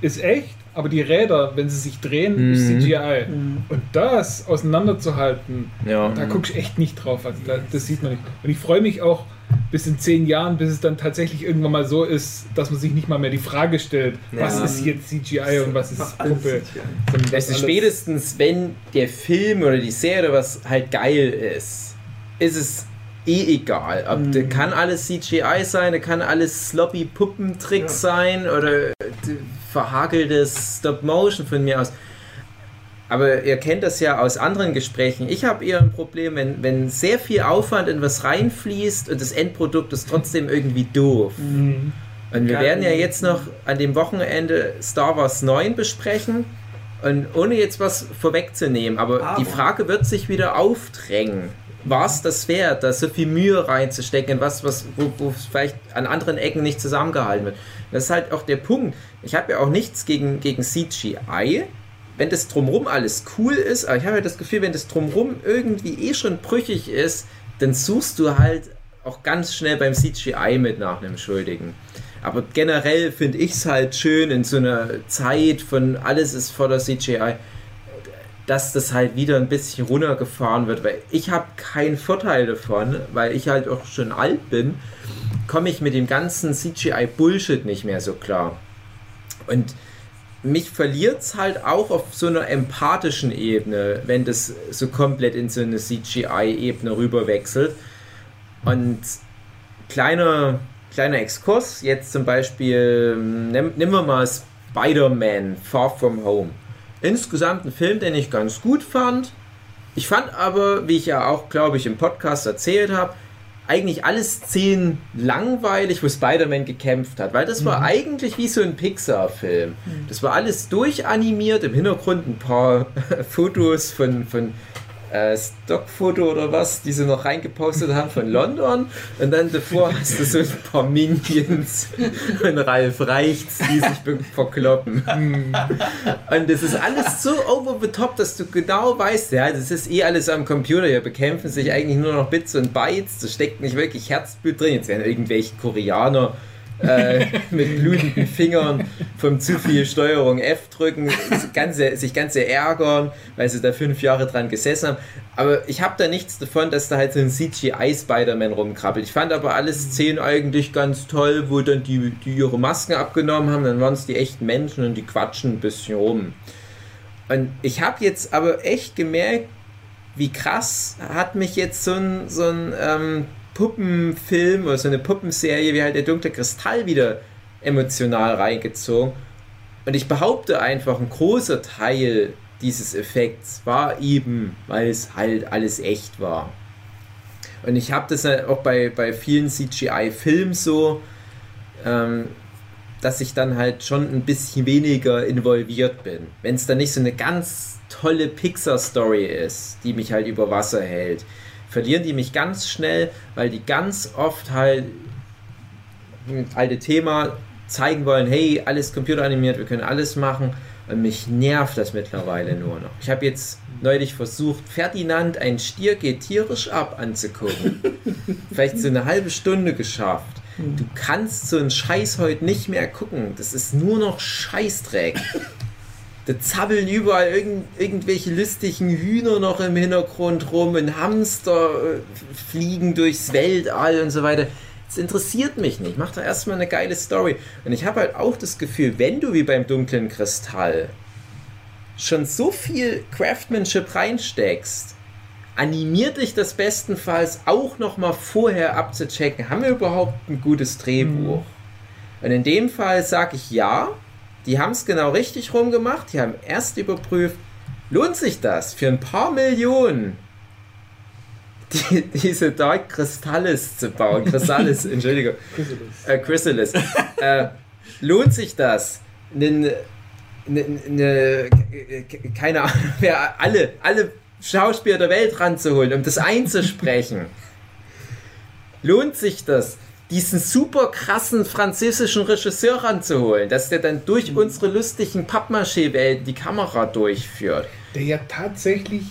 ist echt, aber die Räder, wenn sie sich drehen, ist Mhm. CGI. Mhm. Und das auseinanderzuhalten, Ja. da guckst du echt nicht drauf. Also da, das sieht man nicht. Und ich freue mich auch bis in zehn Jahren, bis es dann tatsächlich irgendwann mal so ist, dass man sich nicht mal mehr die Frage stellt, was Ja. ist jetzt CGI und was ist Puppe. Ist alles- spätestens, wenn der Film oder die Serie was halt geil ist, ist es eh egal. Ob Mhm. da kann alles CGI sein, da kann alles sloppy Puppentricks Ja. sein oder äh, verhakeltes Stop Motion von mir aus. Aber ihr kennt das ja aus anderen Gesprächen. Ich habe eher ein Problem, wenn, wenn sehr viel Aufwand in was reinfließt und das Endprodukt ist trotzdem irgendwie doof. Mhm. Und wir Geil. werden ja jetzt noch an dem Wochenende Star Wars 9 besprechen. Und ohne jetzt was vorwegzunehmen, aber, Aber- die Frage wird sich wieder aufdrängen. War es das wert, da so viel Mühe reinzustecken in was, was wo, wo vielleicht an anderen Ecken nicht zusammengehalten wird? Das ist halt auch der Punkt. Ich habe ja auch nichts gegen, gegen CGI, wenn das drumrum alles cool ist, aber ich habe ja das Gefühl, wenn das drumrum irgendwie eh schon brüchig ist, dann suchst du halt auch ganz schnell beim CGI mit nach einem Schuldigen. Aber generell finde ich es halt schön in so einer Zeit von alles ist voller CGI. Dass das halt wieder ein bisschen runtergefahren wird, weil ich habe keinen Vorteil davon, weil ich halt auch schon alt bin, komme ich mit dem ganzen CGI-Bullshit nicht mehr so klar. Und mich verliert es halt auch auf so einer empathischen Ebene, wenn das so komplett in so eine CGI-Ebene rüberwechselt. Und kleiner, kleiner Exkurs, jetzt zum Beispiel, nehmen wir mal Spider-Man Far From Home. Insgesamt ein Film, den ich ganz gut fand. Ich fand aber, wie ich ja auch, glaube ich, im Podcast erzählt habe, eigentlich alle Szenen langweilig, wo Spider-Man gekämpft hat, weil das war mhm. eigentlich wie so ein Pixar-Film. Mhm. Das war alles durchanimiert, im Hintergrund ein paar [LAUGHS] Fotos von, von äh, Stockfoto oder was, die sie noch reingepostet haben von London. Und dann davor hast du so ein paar Minions [LAUGHS] und Ralf Reichts, die sich verkloppen. und das ist alles so over the top, dass du genau weißt, ja, das ist eh alles am Computer. Hier bekämpfen sich eigentlich nur noch Bits und Bytes. Da steckt nicht wirklich Herzblut drin. Jetzt werden irgendwelche Koreaner äh, mit blutenden Fingern vom zu viel Steuerung F drücken, ganze, sich ganze ärgern, weil sie da fünf Jahre dran gesessen haben. Aber ich habe da nichts davon, dass da halt so ein CGI-Spider-Man rumkrabbelt. Ich fand aber alle Szenen eigentlich ganz toll, wo dann die, die ihre Masken abgenommen haben, dann waren es die echten Menschen und die quatschen ein bisschen rum. Und ich habe jetzt aber echt gemerkt, wie krass hat mich jetzt so ein, so ein ähm, Puppenfilm oder so eine Puppenserie wie halt der dunkle Kristall wieder emotional reingezogen. Und ich behaupte einfach, ein großer Teil dieses Effekts war eben, weil es halt alles echt war. Und ich habe das auch bei, bei vielen CGI-Filmen so, ähm, dass ich dann halt schon ein bisschen weniger involviert bin. Wenn es dann nicht so eine ganz tolle Pixar-Story ist, die mich halt über Wasser hält verlieren die mich ganz schnell, weil die ganz oft halt ein alte Thema zeigen wollen, hey, alles computeranimiert, wir können alles machen. Und mich nervt das mittlerweile nur noch. Ich habe jetzt neulich versucht, Ferdinand, ein Stier geht tierisch ab anzugucken. [LAUGHS] Vielleicht so eine halbe Stunde geschafft. Du kannst so einen Scheiß heute nicht mehr gucken. Das ist nur noch Scheißdreck. [LAUGHS] Da zappeln überall irgend, irgendwelche lustigen Hühner noch im Hintergrund rum und Hamster äh, fliegen durchs Weltall und so weiter. Das interessiert mich nicht. Mach doch erstmal eine geile Story. Und ich habe halt auch das Gefühl, wenn du wie beim dunklen Kristall schon so viel Craftsmanship reinsteckst, animiert dich das bestenfalls auch noch mal vorher abzuchecken, haben wir überhaupt ein gutes Drehbuch? Mhm. Und in dem Fall sage ich ja, die haben es genau richtig rumgemacht. Die haben erst überprüft, lohnt sich das für ein paar Millionen [LAUGHS] die, diese Dark Crystallis zu bauen. Crystallis, [LAUGHS] Entschuldigung. Chrysalis. Äh, Chrysalis. äh, lohnt sich das? Ne, ne, ne, keine Ahnung, wer alle, alle Schauspieler der Welt ranzuholen, um das einzusprechen. [LAUGHS] lohnt sich das? Diesen super krassen französischen Regisseur ranzuholen, dass der dann durch mhm. unsere lustigen Pappmaché-Welten die Kamera durchführt. Der ja tatsächlich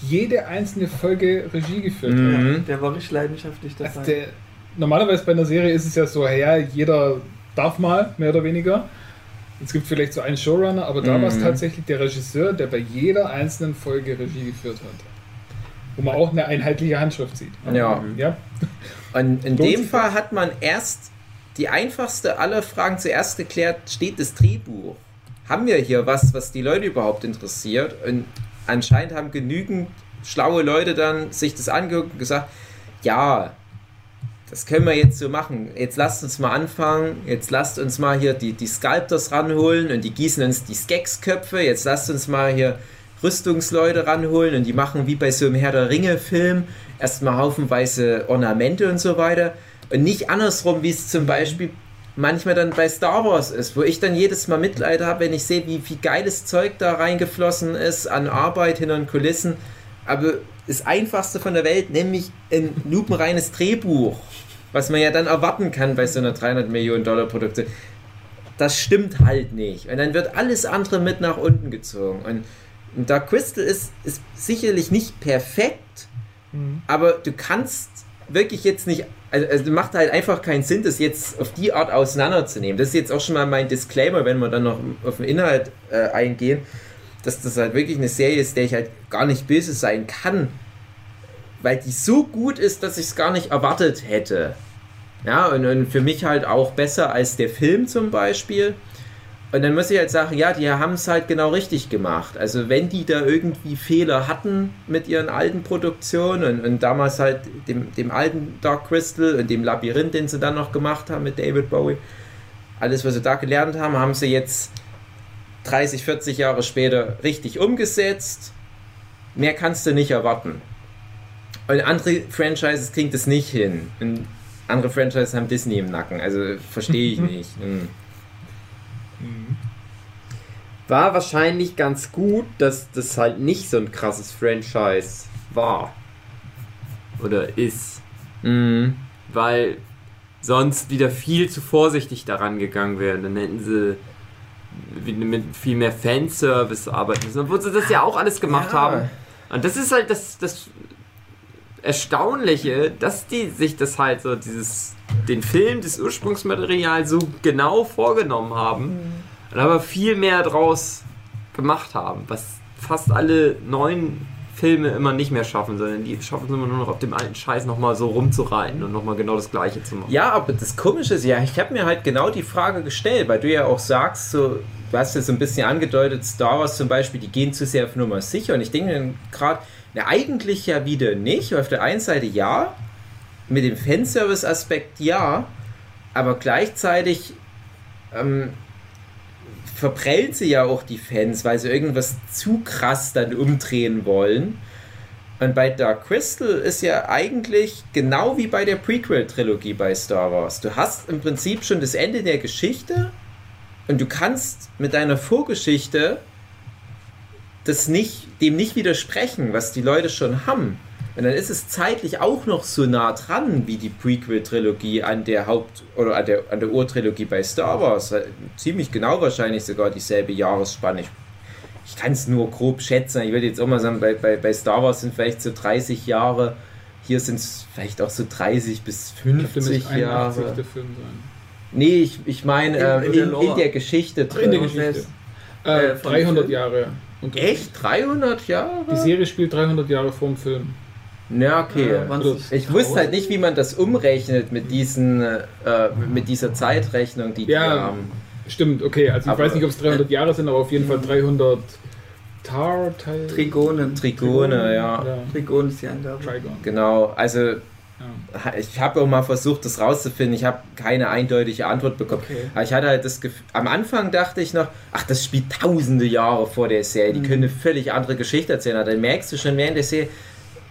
jede einzelne Folge Regie geführt mhm. hat. Der war richtig leidenschaftlich dabei. Also der, normalerweise bei einer Serie ist es ja so, ja, jeder darf mal, mehr oder weniger. Es gibt vielleicht so einen Showrunner, aber da mhm. war es tatsächlich der Regisseur, der bei jeder einzelnen Folge Regie geführt hat. Wo man auch eine einheitliche Handschrift sieht. Ja. ja. Und in dem Fall hat man erst die einfachste aller Fragen zuerst geklärt, steht das Drehbuch? Haben wir hier was, was die Leute überhaupt interessiert? Und anscheinend haben genügend schlaue Leute dann sich das angeguckt und gesagt, ja, das können wir jetzt so machen. Jetzt lasst uns mal anfangen. Jetzt lasst uns mal hier die, die Sculptors ranholen und die gießen uns die Skeks-Köpfe. Jetzt lasst uns mal hier Rüstungsleute ranholen und die machen wie bei so einem Herr der Ringe-Film erstmal haufenweise Ornamente und so weiter. Und nicht andersrum, wie es zum Beispiel manchmal dann bei Star Wars ist, wo ich dann jedes Mal Mitleid habe, wenn ich sehe, wie viel geiles Zeug da reingeflossen ist an Arbeit hinter den Kulissen. Aber das einfachste von der Welt, nämlich ein lupenreines Drehbuch, was man ja dann erwarten kann bei so einer 300 Millionen Dollar Produktion, das stimmt halt nicht. Und dann wird alles andere mit nach unten gezogen. Und Dark Crystal ist, ist sicherlich nicht perfekt, mhm. aber du kannst wirklich jetzt nicht, also, also macht halt einfach keinen Sinn, das jetzt auf die Art auseinanderzunehmen. Das ist jetzt auch schon mal mein Disclaimer, wenn wir dann noch auf den Inhalt äh, eingehen. dass das halt wirklich eine Serie ist, der ich halt gar nicht böse sein kann, weil die so gut ist, dass ich es gar nicht erwartet hätte. Ja, und, und für mich halt auch besser als der Film zum Beispiel. Und dann muss ich halt sagen, ja, die haben es halt genau richtig gemacht. Also wenn die da irgendwie Fehler hatten mit ihren alten Produktionen und, und damals halt dem, dem alten Dark Crystal und dem Labyrinth, den sie dann noch gemacht haben mit David Bowie, alles, was sie da gelernt haben, haben sie jetzt 30, 40 Jahre später richtig umgesetzt. Mehr kannst du nicht erwarten. Und andere Franchises kriegen das nicht hin. Und andere Franchises haben Disney im Nacken. Also verstehe ich [LAUGHS] nicht. War wahrscheinlich ganz gut, dass das halt nicht so ein krasses Franchise war. Oder ist. Mhm. Weil sonst wieder viel zu vorsichtig daran gegangen wäre. Dann hätten sie mit viel mehr Fanservice arbeiten müssen. Obwohl sie das ja auch alles gemacht Ja. haben. Und das ist halt das, das Erstaunliche, dass die sich das halt so, dieses, den Film, das Ursprungsmaterial so genau vorgenommen haben und aber viel mehr draus gemacht haben, was fast alle neuen Filme immer nicht mehr schaffen, sondern die schaffen es immer nur noch auf dem alten Scheiß nochmal so rumzureiten und nochmal genau das gleiche zu machen. Ja, aber das Komische ist ja, ich habe mir halt genau die Frage gestellt, weil du ja auch sagst, so, du hast ja so ein bisschen angedeutet, Star Wars zum Beispiel, die gehen zu sehr auf Nummer sicher. Und ich denke mir gerade, na, eigentlich ja wieder nicht. Auf der einen Seite ja, mit dem Fanservice-Aspekt ja, aber gleichzeitig ähm, verprellen sie ja auch die Fans, weil sie irgendwas zu krass dann umdrehen wollen. Und bei Dark Crystal ist ja eigentlich genau wie bei der Prequel-Trilogie bei Star Wars. Du hast im Prinzip schon das Ende der Geschichte und du kannst mit deiner Vorgeschichte das nicht, dem nicht widersprechen, was die Leute schon haben. Und dann ist es zeitlich auch noch so nah dran wie die Prequel-Trilogie an der Haupt- oder an der, an der Urtrilogie bei Star Wars. Ziemlich genau wahrscheinlich sogar dieselbe Jahresspanne. Ich, ich kann es nur grob schätzen. Ich würde jetzt auch mal sagen, bei, bei, bei Star Wars sind vielleicht so 30 Jahre. Hier sind es vielleicht auch so 30 bis Ich glaube, der 50 müsste 81 Jahre. der Film sein. Nee, ich, ich meine In- in in, der in, Lore. der Geschichte drin. In der Geschichte. Äh, Äh, von 300 Film? Jahre. Und Echt? 300 Jahre? Die Serie spielt 300 Jahre vorm Film. Ja, okay. Äh, Ich wusste halt nicht, wie man das umrechnet mit diesen, äh, mit dieser Zeitrechnung, die die Ja. haben. Stimmt, okay. Also ich Aber- weiß nicht, ob es 300 Jahre sind, aber auf jeden Fall 300 Tar, Teil, Trigonen. Trigone, ja. ja. Trigon ist die Angabe. Trigon. Genau, also Ja. ich habe auch mal versucht, das rauszufinden. Ich habe keine eindeutige Antwort bekommen. Okay. Aber ich hatte halt das Gefühl, am Anfang dachte ich noch, ach, das spielt tausende Jahre vor der Serie, die Mhm. können eine völlig andere Geschichte erzählen. Aber dann merkst du schon während der Serie,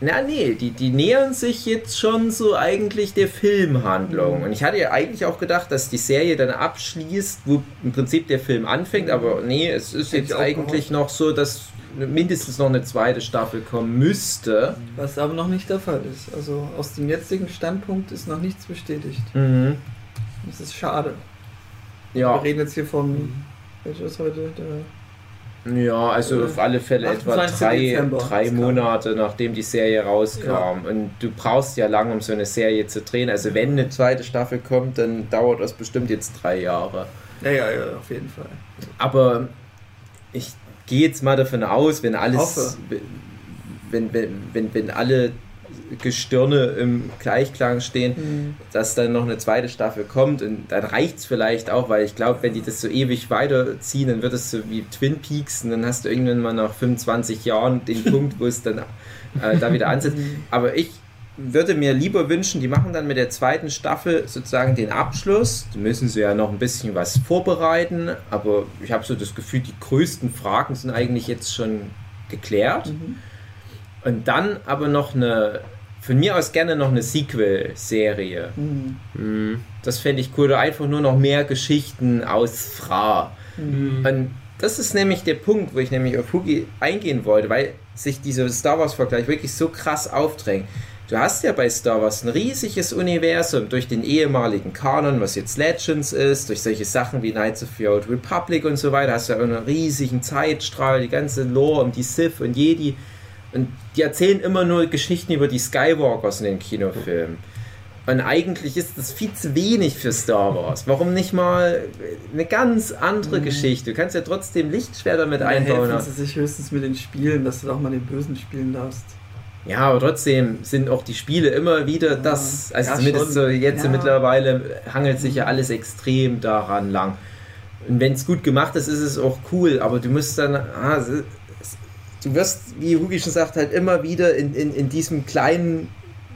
na nee, die, die nähern sich jetzt schon so eigentlich der Filmhandlung. Mhm. Und ich hatte ja eigentlich auch gedacht, dass die Serie dann abschließt, wo im Prinzip der Film anfängt, aber nee, es ist Hätte jetzt eigentlich noch so, dass mindestens noch eine zweite Staffel kommen müsste. Was aber noch nicht der Fall ist. Also aus dem jetzigen Standpunkt ist noch nichts bestätigt. Mhm. Das ist schade. Ja. Wir reden jetzt hier vom. Welcher ist heute? Der Ja, also auf alle Fälle etwa 28. drei, Dezember. drei. Monate, nachdem die Serie rauskam. Ja. Und du brauchst ja lange, um so eine Serie zu drehen. Also wenn eine zweite Staffel kommt, dann dauert das bestimmt jetzt drei Jahre. ja, ja, ja, auf jeden Fall. Aber ich gehe jetzt mal davon aus, wenn alles, Hoffe. wenn, wenn, wenn, wenn alle Gestirne im Gleichklang stehen, dass dann noch eine zweite Staffel kommt und dann reicht es vielleicht auch, weil ich glaube, wenn die das so ewig weiterziehen, dann wird es so wie Twin Peaks und dann hast du irgendwann mal nach 25 Jahren den [LAUGHS] Punkt, wo es dann äh, da wieder ansetzt. Aber ich würde mir lieber wünschen, die machen dann mit der zweiten Staffel sozusagen den Abschluss. Da müssen sie ja noch ein bisschen was vorbereiten, aber ich habe so das Gefühl, die größten Fragen sind eigentlich jetzt schon geklärt. Mhm. Und dann aber noch eine, von mir aus gerne noch eine Sequel-Serie. Mhm. Mhm. Das fände ich cool. Oder einfach nur noch mehr Geschichten aus Fra. Mhm. Und das ist nämlich der Punkt, wo ich nämlich auf Hugi eingehen wollte, weil sich dieser Star Wars-Vergleich wirklich so krass aufdrängt. Du hast ja bei Star Wars ein riesiges Universum durch den ehemaligen Kanon, was jetzt Legends ist, durch solche Sachen wie Knights of the Old Republic und so weiter, hast du ja einen riesigen Zeitstrahl, die ganze Lore um die Sith und Jedi. Und die erzählen immer nur Geschichten über die Skywalkers in den Kinofilmen. Und eigentlich ist das viel zu wenig für Star Wars. Warum nicht mal eine ganz andere Mhm. Geschichte? Du kannst ja trotzdem Lichtschwerter mit einbauen. helfen sie sich höchstens mit den Spielen, dass du doch mal den Bösen spielen darfst. Ja, aber trotzdem sind auch die Spiele immer wieder das, also Ja, zumindest schon. so jetzt Ja. mittlerweile hangelt sich ja alles extrem daran lang. Und wenn es gut gemacht ist, ist es auch cool, aber du musst dann, ah, du wirst, wie Hugi schon sagt, halt immer wieder in, in, in diesem kleinen,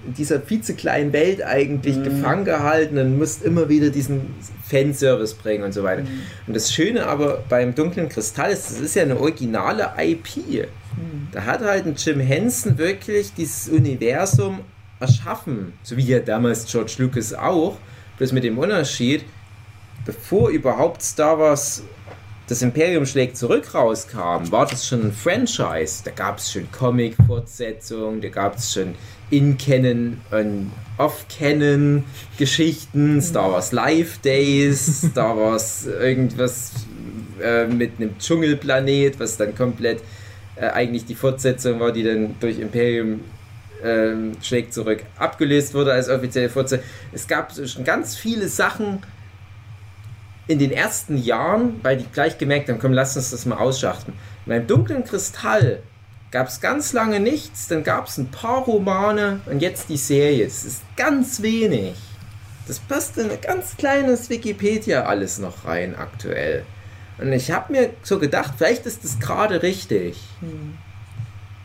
in dieser vize-kleinen Welt eigentlich Mhm. gefangen gehalten und musst immer wieder diesen Fanservice bringen und so weiter. Und das Schöne aber beim Dunklen Kristall ist, das ist ja eine originale IP. Da hat halt ein Jim Henson wirklich dieses Universum erschaffen, so wie ja damals George Lucas auch, bloß mit dem Unterschied, bevor überhaupt Star Wars das Imperium schlägt zurück rauskam, war das schon ein Franchise. Da gab es schon Comic-Fortsetzungen, da gab es schon In-Canon und Off-Canon-Geschichten, Star Wars Live Days, Star Wars irgendwas äh, mit einem Dschungelplanet, was dann komplett äh, eigentlich die Fortsetzung war, die dann durch Imperium ähm, schlägt zurück abgelöst wurde als offizielle Fortsetzung. Es gab schon ganz viele Sachen in den ersten Jahren, weil die gleich gemerkt haben, komm, lass uns das mal ausschachten. Beim dunklen Kristall gab es ganz lange nichts, dann gab es ein paar Romane und jetzt die Serie. Es ist ganz wenig. Das passt in ein ganz kleines Wikipedia alles noch rein aktuell. Und ich habe mir so gedacht, vielleicht ist das gerade richtig.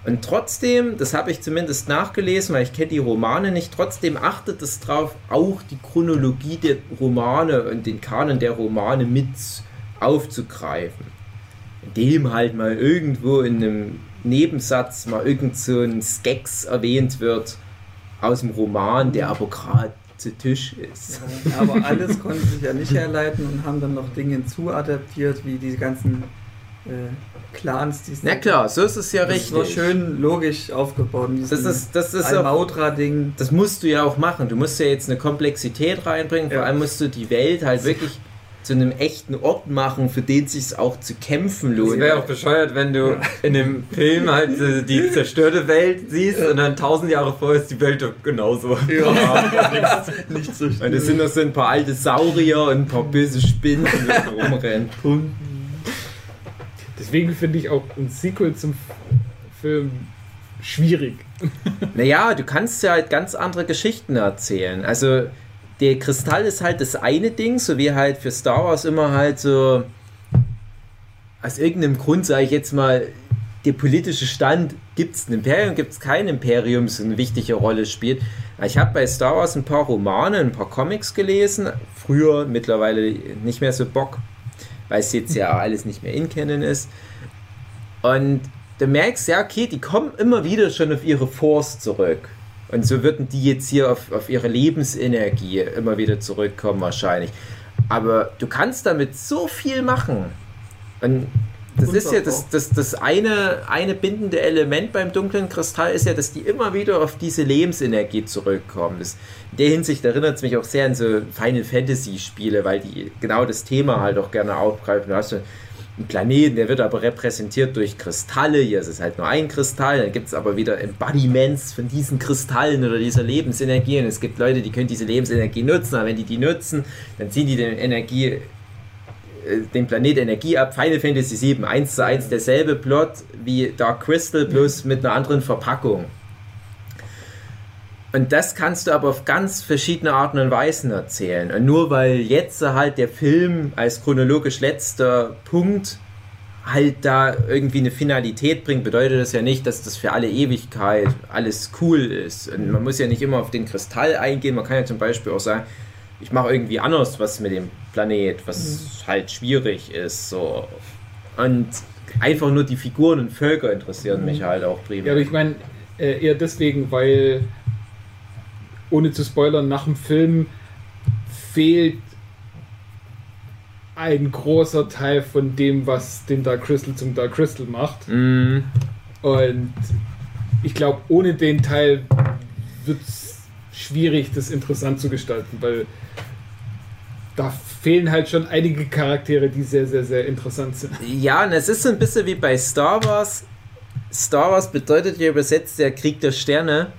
Und trotzdem, das habe ich zumindest nachgelesen, weil ich kenne die Romane nicht, trotzdem achtet es drauf, auch die Chronologie der Romane und den Kanon der Romane mit aufzugreifen. Indem halt mal irgendwo in einem Nebensatz mal irgend so ein Skex erwähnt wird aus dem Roman, der aber gerade zu Tisch ist. Aber alles konnten sich ja nicht herleiten und haben dann noch Dinge hinzuadaptiert, wie die ganzen äh, Clans, die es Na klar, so ist es ja das richtig. war schön logisch aufgebaut. Das ist, das ist auch Almautra-Ding. Das musst du ja auch machen. Du musst ja jetzt eine Komplexität reinbringen. Vor Ja. allem musst du die Welt halt wirklich zu einem echten Ort machen, für den es sich auch zu kämpfen Es lohnt. wäre auch bescheuert, wenn du in dem Film halt äh, die [LAUGHS] zerstörte Welt siehst und dann tausend Jahre vorher ist die Welt doch genauso. [LAUGHS] Nicht so Und es sind noch so ein paar alte Saurier und ein paar böse Spinnen, die da rumrennen. Deswegen finde ich auch ein Sequel zum Film schwierig. [LAUGHS] Naja, du kannst ja halt ganz andere Geschichten erzählen. Also, der Kristall ist halt das eine Ding, so wie halt für Star Wars immer halt so. Aus irgendeinem Grund, sage ich jetzt mal, der politische Stand, gibt es ein Imperium, gibt es kein Imperium, so eine wichtige Rolle spielt. Ich habe bei Star Wars ein paar Romane, ein paar Comics gelesen. Früher, mittlerweile nicht mehr so Bock, weil es jetzt ja alles nicht mehr in Canon ist. Und du merkst, ja, okay, die kommen immer wieder schon auf ihre Force zurück. Und so würden die jetzt hier auf, auf ihre Lebensenergie immer wieder zurückkommen, wahrscheinlich. Aber du kannst damit so viel machen. Und das ist ja das, das, das eine, eine bindende Element beim dunklen Kristall ist ja, dass die immer wieder auf diese Lebensenergie zurückkommen. Das, in der Hinsicht erinnert es mich auch sehr an so Final Fantasy Spiele, weil die genau das Thema halt auch gerne aufgreifen. Du hast so einen Planeten, der wird aber repräsentiert durch Kristalle. Hier ist es halt nur ein Kristall. Dann gibt es aber wieder Embodiments von diesen Kristallen oder dieser Lebensenergie. Und es gibt Leute, die können diese Lebensenergie nutzen, aber wenn die die nutzen, dann ziehen die den Energie den Planet Energie ab. Final Fantasy 7, 1 zu 1 derselbe Plot wie Dark Crystal, bloß mit einer anderen Verpackung. Und das kannst du aber auf ganz verschiedene Arten und Weisen erzählen. Und nur weil jetzt halt der Film als chronologisch letzter Punkt halt da irgendwie eine Finalität bringt, bedeutet das ja nicht, dass das für alle Ewigkeit alles cool ist. Und man muss ja nicht immer auf den Kristall eingehen. Man kann ja zum Beispiel auch sagen, ich mache irgendwie anders was mit dem Planet, was halt schwierig ist. So. Und einfach nur die Figuren und Völker interessieren mich halt auch primär. Ja, aber ich meine äh, eher deswegen, weil ohne zu spoilern, nach dem Film fehlt ein großer Teil von dem, was den Dark Crystal zum Dark Crystal macht. Mm, Und ich glaube, ohne den Teil wird es schwierig, das interessant zu gestalten, weil da fehlen halt schon einige Charaktere, die sehr, sehr, sehr interessant sind. ja, und es ist so ein bisschen wie bei Star Wars. Star Wars bedeutet ja übersetzt der Krieg der Sterne.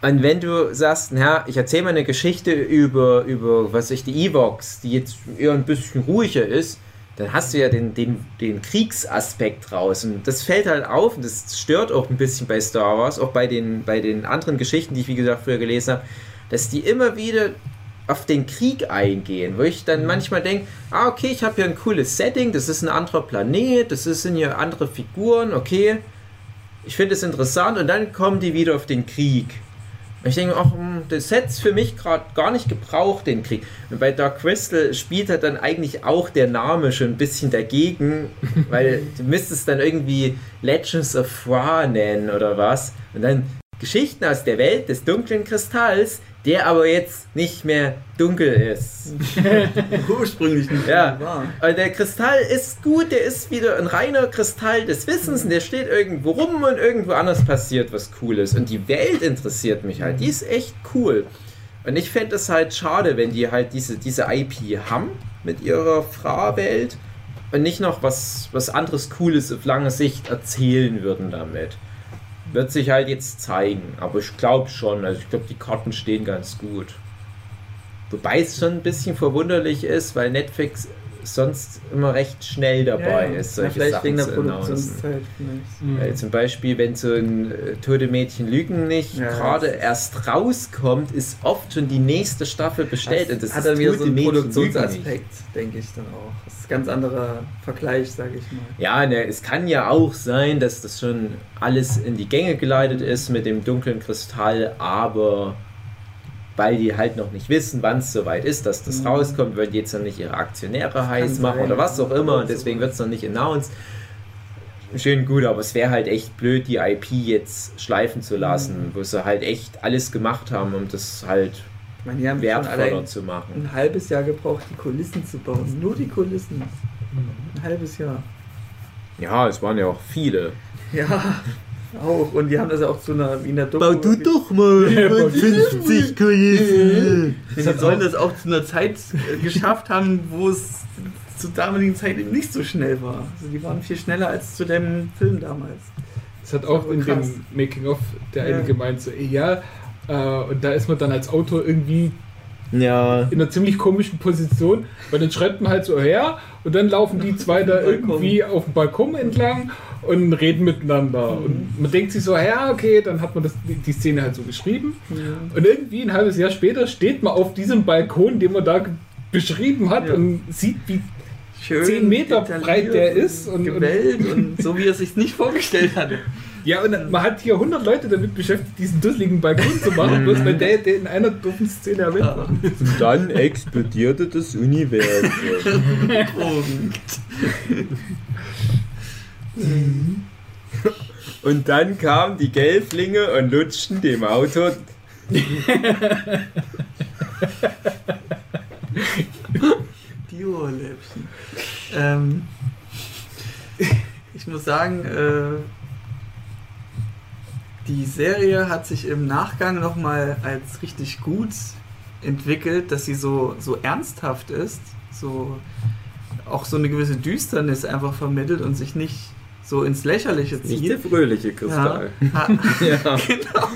Und wenn du sagst, na, ich erzähle mal eine Geschichte über, über was ich, die Evox, die jetzt eher ein bisschen ruhiger ist, dann hast du ja den, den, den Kriegsaspekt raus. Und das fällt halt auf und das stört auch ein bisschen bei Star Wars, auch bei den, bei den anderen Geschichten, die ich wie gesagt früher gelesen habe, dass die immer wieder auf den Krieg eingehen, wo ich dann manchmal denke, ah okay, ich habe hier ein cooles Setting, das ist ein anderer Planet, das sind hier andere Figuren, okay, ich finde es interessant und dann kommen die wieder auf den Krieg. Und ich denke, ach, hm, das hätte für mich gerade gar nicht gebraucht, den Krieg. Und bei Dark Crystal spielt halt dann eigentlich auch der Name schon ein bisschen dagegen, [LAUGHS] weil du müsstest dann irgendwie Legends of Ra nennen oder was. Und dann Geschichten aus der Welt des dunklen Kristalls, der aber jetzt nicht mehr dunkel ist. [LAUGHS] Ursprünglich nicht Ja. war. Der Kristall ist gut, der ist wieder ein reiner Kristall des Wissens und der steht irgendwo rum und irgendwo anders passiert was Cooles. Und die Welt interessiert mich halt, die ist echt cool. Und ich fände es halt schade, wenn die halt diese, diese IP haben mit ihrer Fra-Welt und nicht noch was, was anderes Cooles auf lange Sicht erzählen würden damit. Wird sich halt jetzt zeigen, aber ich glaube schon, also ich glaube, die Karten stehen ganz gut. Wobei es schon ein bisschen verwunderlich ist, weil Netflix sonst immer recht schnell dabei Ja, ist, Ja, solche vielleicht Sachen wegen der zu announcen. Produktionszeit. vielleicht. Weil zum Beispiel, wenn so ein äh, Tote Mädchen Lügen nicht Ja, gerade das erst rauskommt, ist oft schon die nächste Staffel bestellt. und das hat dann wieder so einen. Produktionsaspekt, denke ich dann auch. Das ist ein ganz anderer Vergleich, sage ich mal. Ja, ne, es kann ja auch sein, dass das schon alles in die Gänge geleitet ist mit dem dunklen Kristall, aber weil die halt noch nicht wissen, wann es soweit ist, dass das Mhm. rauskommt, wollen die jetzt noch nicht ihre Aktionäre heiß machen sein. oder was auch immer und deswegen wird es noch nicht announced. Schön gut, aber es wäre halt echt blöd, die IP jetzt schleifen zu lassen, Mhm. wo sie halt echt alles gemacht haben, um das halt Ich meine, die haben wertvoller zu machen. ein halbes Jahr gebraucht, die Kulissen zu bauen. Nur die Kulissen. Ein halbes Jahr. Ja, es waren ja auch viele. Ja, auch. Und die haben das ja auch zu einer, wie in der Doku. doch mal [LAUGHS] Ja, bau du 50 Kulissen. Die sollen das auch zu einer Zeit äh, geschafft haben, wo es zur damaligen Zeit eben nicht so schnell war. Also die waren viel schneller als zu dem Film damals. Das hat auch Aber in krass. dem Making-of der Ja. eine gemeint, so, ey, ja, äh, und da ist man dann als Autor irgendwie Ja. in einer ziemlich komischen Position, weil dann schreibt man halt so her und dann laufen die zwei da irgendwie auf dem Balkon entlang und reden miteinander. Mhm. Und man denkt sich so, ja, okay, dann hat man das, die- Szene halt so geschrieben. Und irgendwie ein halbes Jahr später steht man auf diesem Balkon, den man da beschrieben hat Ja. und sieht, wie Schön 10 Meter breit der ist und- und und so wie er sich nicht vorgestellt hatte. Ja, und man hat hier 100 Leute damit beschäftigt, diesen dusseligen Balkon zu machen, bloß weil der, der in einer doofen Szene erwähnt Ja. war. Und dann explodierte das Universum. Und dann kamen die Gelflinge und lutschten dem Auto. Die Ohrläppchen. Ähm, ich muss sagen, äh, die Serie hat sich im Nachgang nochmal als richtig gut entwickelt, dass sie so, so ernsthaft ist, so auch so eine gewisse Düsternis einfach vermittelt und sich nicht so ins Lächerliche Nicht der zieht. fröhliche Ja. Kristall. Ha, [LAUGHS] Ja. genau.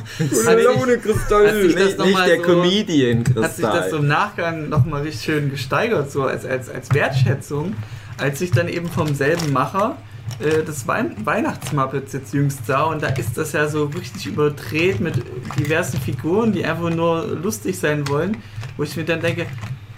Der laune Kristall, sich nicht, nicht der so- Comedian-Kristall. hat sich das so im Nachgang nochmal richtig schön gesteigert, so als, als, als Wertschätzung, als ich dann eben vom selben Macher äh, das Wein Weihnachtsmuppets jetzt jüngst sah und da ist das ja so richtig überdreht mit diversen Figuren, die einfach nur lustig sein wollen, wo ich mir dann denke,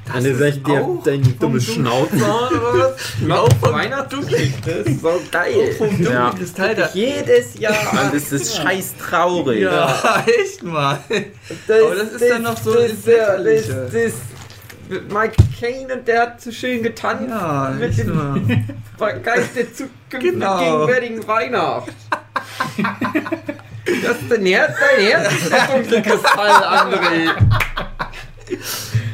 das Eine ist sagt dir auch deine vom dumme Schnauze oder was? [LAUGHS] Vom Weihnachtsgeschenk, das ist so auch geil. vom Ja. Kristall, da, Jedes Jahr. Und es ist scheiß traurig. ja, [LAUGHS] echt mal. Das, Aber das ist dann noch so das, das, das, das, Mike Kane und der hat so schön getanzt Ja, mit dem mal. Geist der Zukunft Genau. der gegenwärtigen Weihnacht. Das ist dein Herz, dein Herz ist der dunkle Kristall, André. [LAUGHS]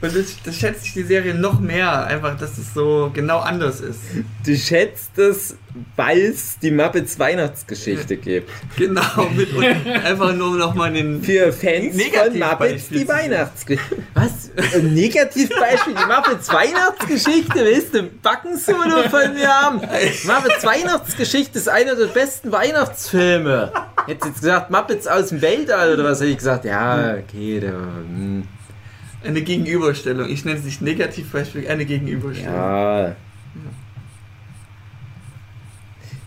Und das, das schätze ich die Serie noch mehr, einfach, dass es so genau anders ist. Du schätzt es, weil es die Muppets Weihnachtsgeschichte gibt. Genau, mit und einfach nur nochmal den. Für Fans von Muppets die. Weihnachtsgeschichte. Was? Ein Negativbeispiel, die Muppets Weihnachtsgeschichte? Willst du Backensolo von mir haben? Muppets Weihnachtsgeschichte ist einer der besten Weihnachtsfilme. Hättest du jetzt gesagt, Muppets aus dem Weltall oder was? Hätte ich gesagt, ja, okay, der, hm, Eine Gegenüberstellung. Ich nenne es nicht Negativbeispiel, eine Gegenüberstellung. ja.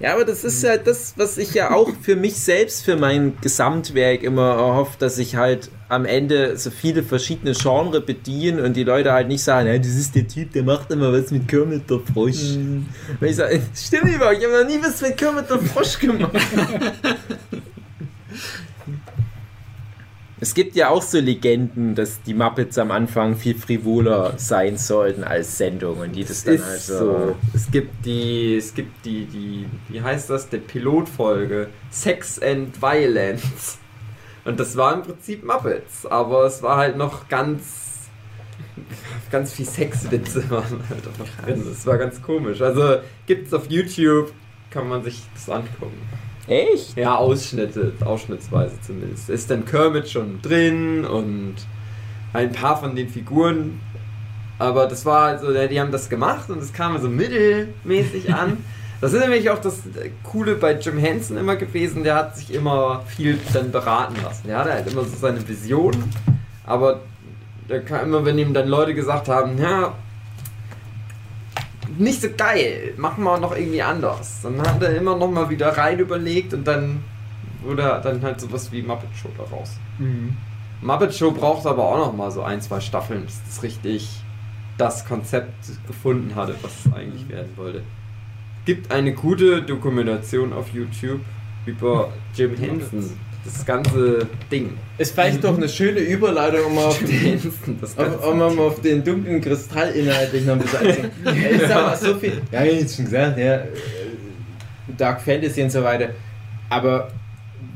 Ja, aber das ist ja das, was ich ja auch für mich selbst, für mein Gesamtwerk immer erhoffe, dass ich halt am Ende so viele verschiedene Genre bediene und die Leute halt nicht sagen, ja, das ist der Typ, der macht immer was mit Kermit der Frosch. Mhm. Weil ich sage, stimmt überhaupt, ich habe noch nie was mit Kermit der Frosch gemacht. [LAUGHS] Es gibt ja auch so Legenden, dass die Muppets am Anfang viel frivoler sein sollten als Sendung und die das dann ist halt so. Es gibt die, es gibt die, die, wie heißt das, der Pilotfolge Sex and Violence. Und das war im Prinzip Muppets, aber es war halt noch ganz, ganz viel Sexwitze waren halt auch noch drin. Das war ganz komisch. Also gibt's auf YouTube, kann man sich das angucken. Echt? Ja, Ausschnitte, ausschnittsweise zumindest. Ist dann Kermit schon drin und ein paar von den Figuren. Aber das war also, die haben das gemacht und es kam so mittelmäßig an. [LAUGHS] Das ist nämlich auch das Coole bei Jim Henson immer gewesen, der hat sich immer viel dann beraten lassen. Der hatte halt immer so seine Vision, aber der kam immer, wenn ihm dann Leute gesagt haben, ja, nicht so geil, machen wir noch irgendwie anders. Dann hat er immer noch mal wieder rein überlegt und dann wurde dann halt sowas wie Muppet Show daraus. Mhm. Muppet Show braucht aber auch noch mal so ein, zwei Staffeln, bis das richtig das Konzept gefunden hatte, was es eigentlich werden wollte. Gibt eine gute Dokumentation auf YouTube über Jim Henson. Das ganze Ding. Ist vielleicht doch eine schöne Überleitung, um auf den, [LAUGHS] um mal auf den dunklen Kristall inhaltlich noch ein bisschen einzugehen. [LAUGHS] Ja, Ich sag mal so viel. Ja, ich hab's schon gesagt, ja. äh, Dark Fantasy und so weiter. Aber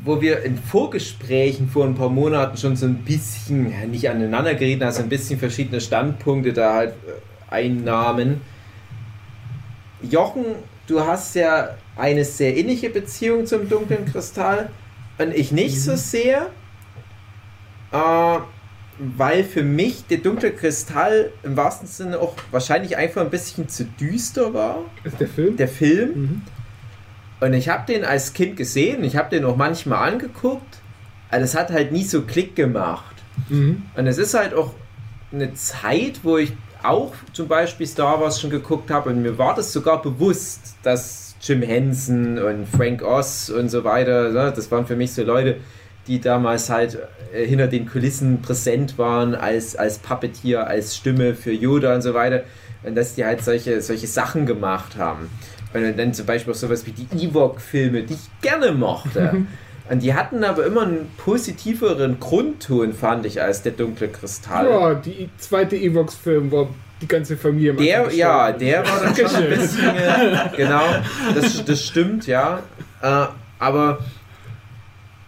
wo wir in Vorgesprächen vor ein paar Monaten schon so ein bisschen, ja, nicht aneinander gerieten, also ein bisschen verschiedene Standpunkte da halt äh, einnahmen. Jochen, du hast ja eine sehr innige Beziehung zum dunklen Kristall und ich nicht so sehr, äh, weil für mich der dunkle Kristall im wahrsten Sinne auch wahrscheinlich einfach ein bisschen zu düster war, Ist der Film? der Film. Mhm. Und ich habe den als Kind gesehen, ich habe den auch manchmal angeguckt, aber das hat halt nie so Klick gemacht. Mhm. Und es ist halt auch eine Zeit, wo ich auch zum Beispiel Star Wars schon geguckt habe und mir war das sogar bewusst, dass Jim Henson und Frank Oz und so weiter, ne, das waren für mich so Leute, die damals halt äh, hinter den Kulissen präsent waren als, als Puppeteer, als Stimme für Yoda und so weiter und dass die halt solche, solche Sachen gemacht haben. Und dann zum Beispiel auch sowas wie die Ewok-Filme, die ich gerne mochte. [LAUGHS] Und die hatten aber immer einen positiveren Grundton, fand ich, als der dunkle Kristall. Ja, die zweite Evox-Film war die ganze Familie. am Der, ja, der war dann schon ein bisschen, genau, das, das stimmt, ja. Äh, aber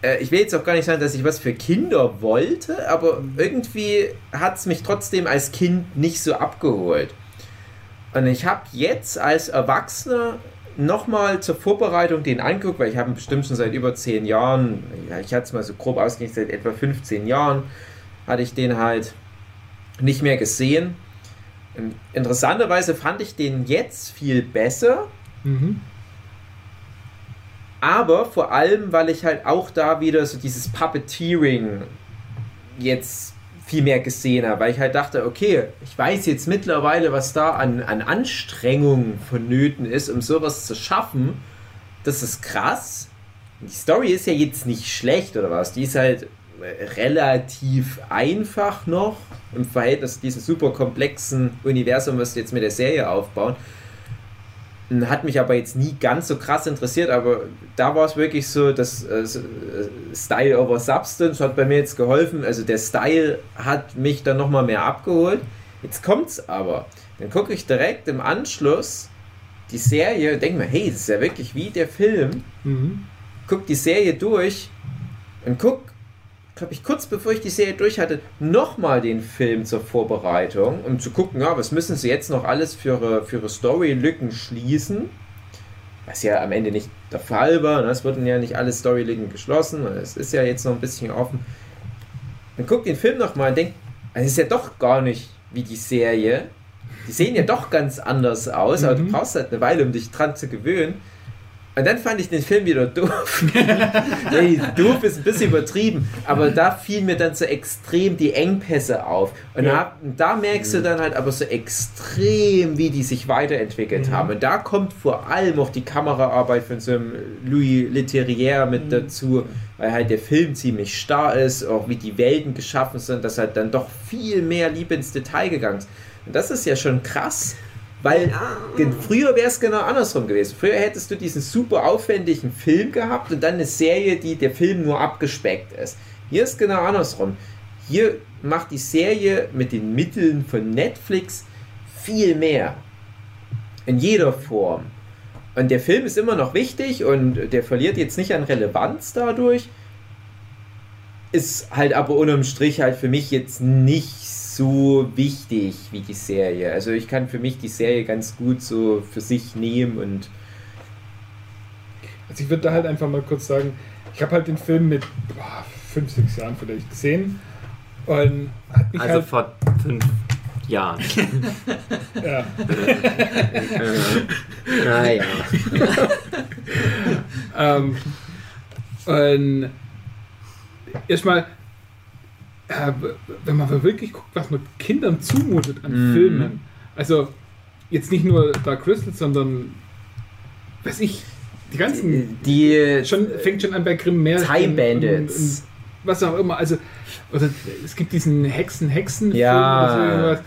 äh, ich will jetzt auch gar nicht sagen, dass ich was für Kinder wollte, aber irgendwie hat es mich trotzdem als Kind nicht so abgeholt. Und ich habe jetzt als Erwachsener nochmal zur Vorbereitung den angeguckt, weil ich habe ihn bestimmt schon seit über 10 Jahren, ja, ich hatte es mal so grob ausgerechnet, seit etwa 15 Jahren hatte ich den halt nicht mehr gesehen. Interessanterweise fand ich den jetzt viel besser, Mhm. aber vor allem, weil ich halt auch da wieder so dieses Puppeteering jetzt viel mehr gesehen habe, weil ich halt dachte, okay, ich weiß jetzt mittlerweile, was da an, an Anstrengung vonnöten ist, um sowas zu schaffen. Das ist krass. Die Story ist ja jetzt nicht schlecht oder was. Die ist halt relativ einfach noch im Verhältnis zu diesem super komplexen Universum, was sie jetzt mit der Serie aufbauen. Hat mich aber jetzt nie ganz so krass interessiert, aber da war es wirklich so, dass äh, äh, Style over Substance hat bei mir jetzt geholfen. Also der Style hat mich dann nochmal mehr abgeholt. Jetzt kommt's aber. Dann gucke ich direkt im Anschluss die Serie und denke mir, hey, das ist ja wirklich wie der Film. Mhm. Guck die Serie durch und guck glaube ich, kurz bevor ich die Serie durch hatte, nochmal den Film zur Vorbereitung, um zu gucken, ja, was müssen sie jetzt noch alles für ihre, für ihre Story-Lücken schließen. Was ja am Ende nicht der Fall war. Ne? Es wurden ja nicht alle Story-Lücken geschlossen. Es ist ja jetzt noch ein bisschen offen. Dann guckt den Film nochmal und denkt, es ist ja doch gar nicht wie die Serie. Die sehen ja doch ganz anders aus, aber du Mhm. brauchst halt eine Weile, um dich dran zu gewöhnen. Und dann fand ich den Film wieder doof. [LAUGHS] nee, doof ist ein bisschen übertrieben, aber da fielen mir dann so extrem die Engpässe auf. Und Ja. da, da merkst du dann halt aber so extrem, wie die sich weiterentwickelt Mhm. haben. Und da kommt vor allem auch die Kameraarbeit von so einem Louis Leterrier mit Mhm. dazu, weil halt der Film ziemlich starr ist, auch wie die Welten geschaffen sind, dass halt dann doch viel mehr Liebe ins Detail gegangen ist. Und das ist ja schon krass. Weil gen- früher wäre es genau andersrum gewesen. Früher hättest du diesen super aufwendigen Film gehabt und dann eine Serie, die der Film nur abgespeckt ist. Hier ist genau andersrum. Hier macht die Serie mit den Mitteln von Netflix viel mehr. In jeder Form. Und der Film ist immer noch wichtig und der verliert jetzt nicht an Relevanz dadurch. Ist halt aber unterm Strich halt für mich jetzt nicht so wichtig wie die Serie. Also ich kann für mich die Serie ganz gut so für sich nehmen und Also ich würde da halt einfach mal kurz sagen, ich habe halt den Film mit boah, fünf, sechs Jahren vielleicht gesehen und hat mich Also halt, vor fünf Jahren. [LAUGHS] ja, [LAUGHS] naja. [LAUGHS] ähm, und erstmal, äh, wenn man wirklich guckt, was man Kindern zumutet an Mhm. Filmen, also jetzt nicht nur Dark Crystal, sondern weiß ich, die ganzen Die schon, fängt schon an bei Grimm Time und- Bandits. was auch immer. Also, oder es gibt diesen Hexen, Hexen Ja. oder so irgendwas.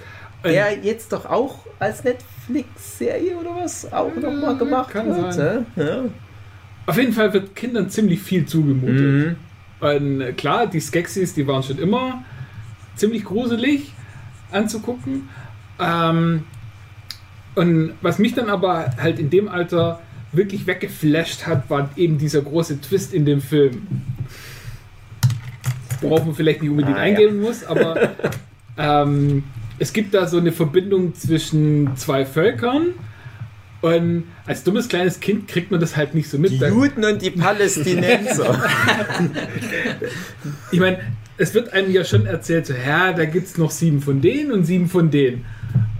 Der jetzt doch auch als Netflix-Serie oder was auch noch mal Äh, gemacht kann wird. sein. Ja. Auf jeden Fall wird Kindern ziemlich viel zugemutet. Mhm. Und klar, die Skeksis, die waren schon immer ziemlich gruselig anzugucken. Ähm, und was mich dann aber halt in dem Alter wirklich weggeflasht hat, war eben dieser große Twist in dem Film. Worauf man vielleicht nicht unbedingt Ah, ja. eingehen muss, aber [LAUGHS] ähm, es gibt da so eine Verbindung zwischen zwei Völkern. Und als dummes kleines Kind kriegt man das halt nicht so mit. Die Juden und die Palästinenser. [LAUGHS] Ich meine, es wird einem ja schon erzählt, so, ja, da gibt es noch sieben von denen und sieben von denen.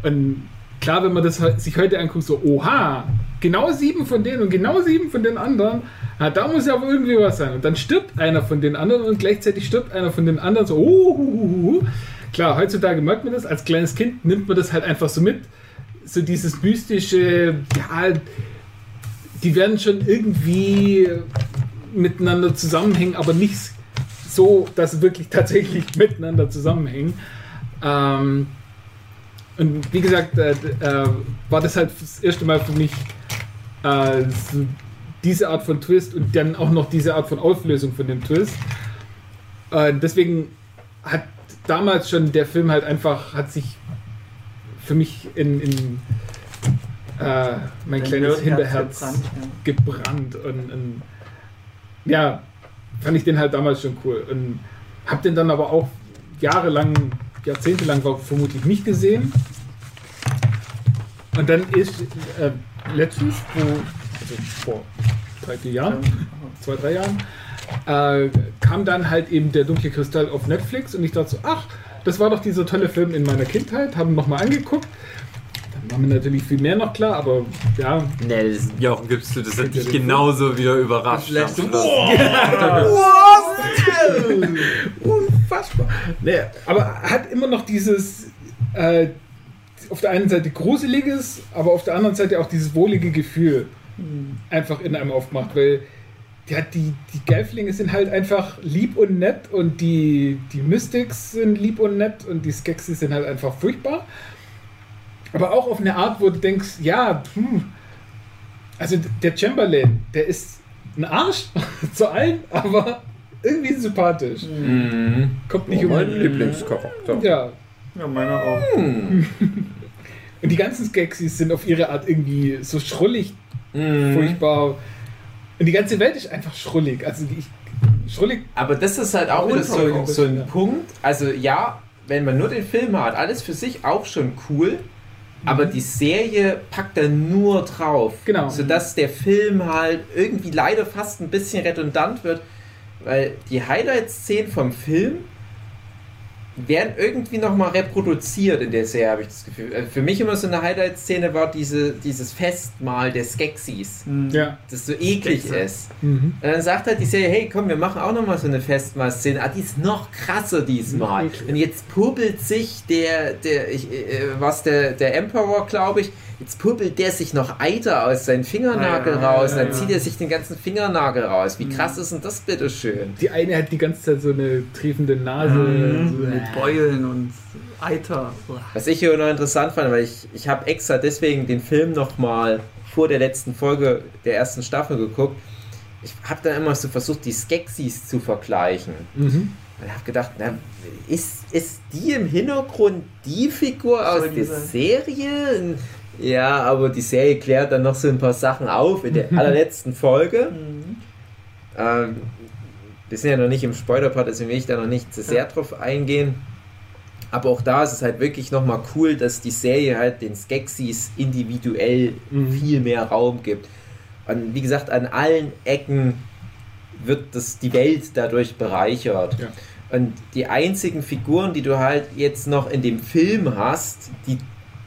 Und klar, wenn man das sich heute anguckt, so, oha, genau sieben von denen und genau sieben von den anderen, ja, da muss ja wohl irgendwie was sein. Und dann stirbt einer von den anderen und gleichzeitig stirbt einer von den anderen, so, oh, hu, hu, hu. Klar, heutzutage merkt man das, als kleines Kind nimmt man das halt einfach so mit. So dieses mystische, ja, die werden schon irgendwie miteinander zusammenhängen, aber nicht so, dass sie wirklich [LAUGHS] tatsächlich miteinander zusammenhängen. Ähm, und wie gesagt, äh, äh, war das halt das erste Mal für mich äh, so diese Art von Twist und dann auch noch diese Art von Auflösung von dem Twist. Äh, deswegen hat damals schon der Film halt einfach, hat sich für mich in, in äh, mein Dein kleines Hinterherz gebrannt, ja. gebrannt und, und ja, fand ich den halt damals schon cool und hab den dann aber auch jahrelang, jahrzehntelang war vermutlich nicht gesehen. Und dann ist äh, letztens, wo, also vor drei, vier Jahren, zwei, drei Jahren, äh, kam dann halt eben der dunkle Kristall auf Netflix und ich dachte so, ach, das war doch dieser tolle Film in meiner Kindheit, haben nochmal angeguckt. Dann war mir natürlich viel mehr noch klar, aber ja, Nelson. Jochen, gibst du das hat dich genauso wieder überrascht. Vielleicht so, Schluss? Unfassbar. Nee, aber hat immer noch dieses äh, auf der einen Seite gruseliges, aber auf der anderen Seite auch dieses wohlige Gefühl einfach in einem aufgemacht, weil ja, die, die Gelflinge sind halt einfach lieb und nett und die, die Mystics sind lieb und nett und die Skeksis sind halt einfach furchtbar. Aber auch auf eine Art, wo du denkst, ja, hm, also der Chamberlain, der ist ein Arsch [LAUGHS] zu allen, aber irgendwie sympathisch. Mhm. Kommt nicht Oh, um. mein Lieblingscharakter. Ja. Ja, meiner auch. Hm. [LAUGHS] Und die ganzen Skeksis sind auf ihre Art irgendwie so schrullig, Mhm. furchtbar. Und die ganze Welt ist einfach schrullig. Also ich schrullig. Aber das ist halt auch wieder so, so ein ja. Punkt. Also ja, wenn man nur den Film hat, alles für sich auch schon cool. Aber die Serie packt da nur drauf. Genau. Sodass der Film halt irgendwie leider fast ein bisschen redundant wird. Weil die Highlight-Szenen vom Film werden irgendwie nochmal reproduziert in der Serie, habe ich das Gefühl. Also Für mich immer so eine Highlight-Szene war diese, dieses Festmahl der Skeksis. Mhm. Ja. Das so eklig Skekse. ist. Mhm. Und dann sagt halt die Serie, hey komm, wir machen auch nochmal so eine Festmahl-Szene. Ah, die ist noch krasser diesmal. Mhm. Und jetzt puppelt sich der, der ich, äh, was der, der Emperor, glaube ich, jetzt puppelt der sich noch Eiter aus seinem Fingernagel ja, raus. ja, dann ja. zieht er sich den ganzen Fingernagel raus. Wie Mhm. krass ist denn das bitte schön? Die eine hat die ganze Zeit so eine triefende Nase. Mhm. So, Mit Beulen und Eiter. Was ich hier noch interessant fand, weil ich, ich habe extra deswegen den Film nochmal vor der letzten Folge der ersten Staffel geguckt. Ich habe dann immer so versucht, die Skeksis zu vergleichen. Mhm. Und habe gedacht, na, ist, ist die im Hintergrund die Figur aus der sein? Serie? Ja, aber die Serie klärt dann noch so ein paar Sachen auf in der [LAUGHS] allerletzten Folge. Mhm. Ähm, wir sind ja noch nicht im Spoiler-Part, deswegen will ich da noch nicht zu sehr Ja. drauf eingehen. Aber auch da ist es halt wirklich nochmal cool, dass die Serie halt den Skeksis individuell Mhm. viel mehr Raum gibt. Und wie gesagt, an allen Ecken wird das, die Welt dadurch bereichert. Ja. Und die einzigen Figuren, die du halt jetzt noch in dem Film hast, die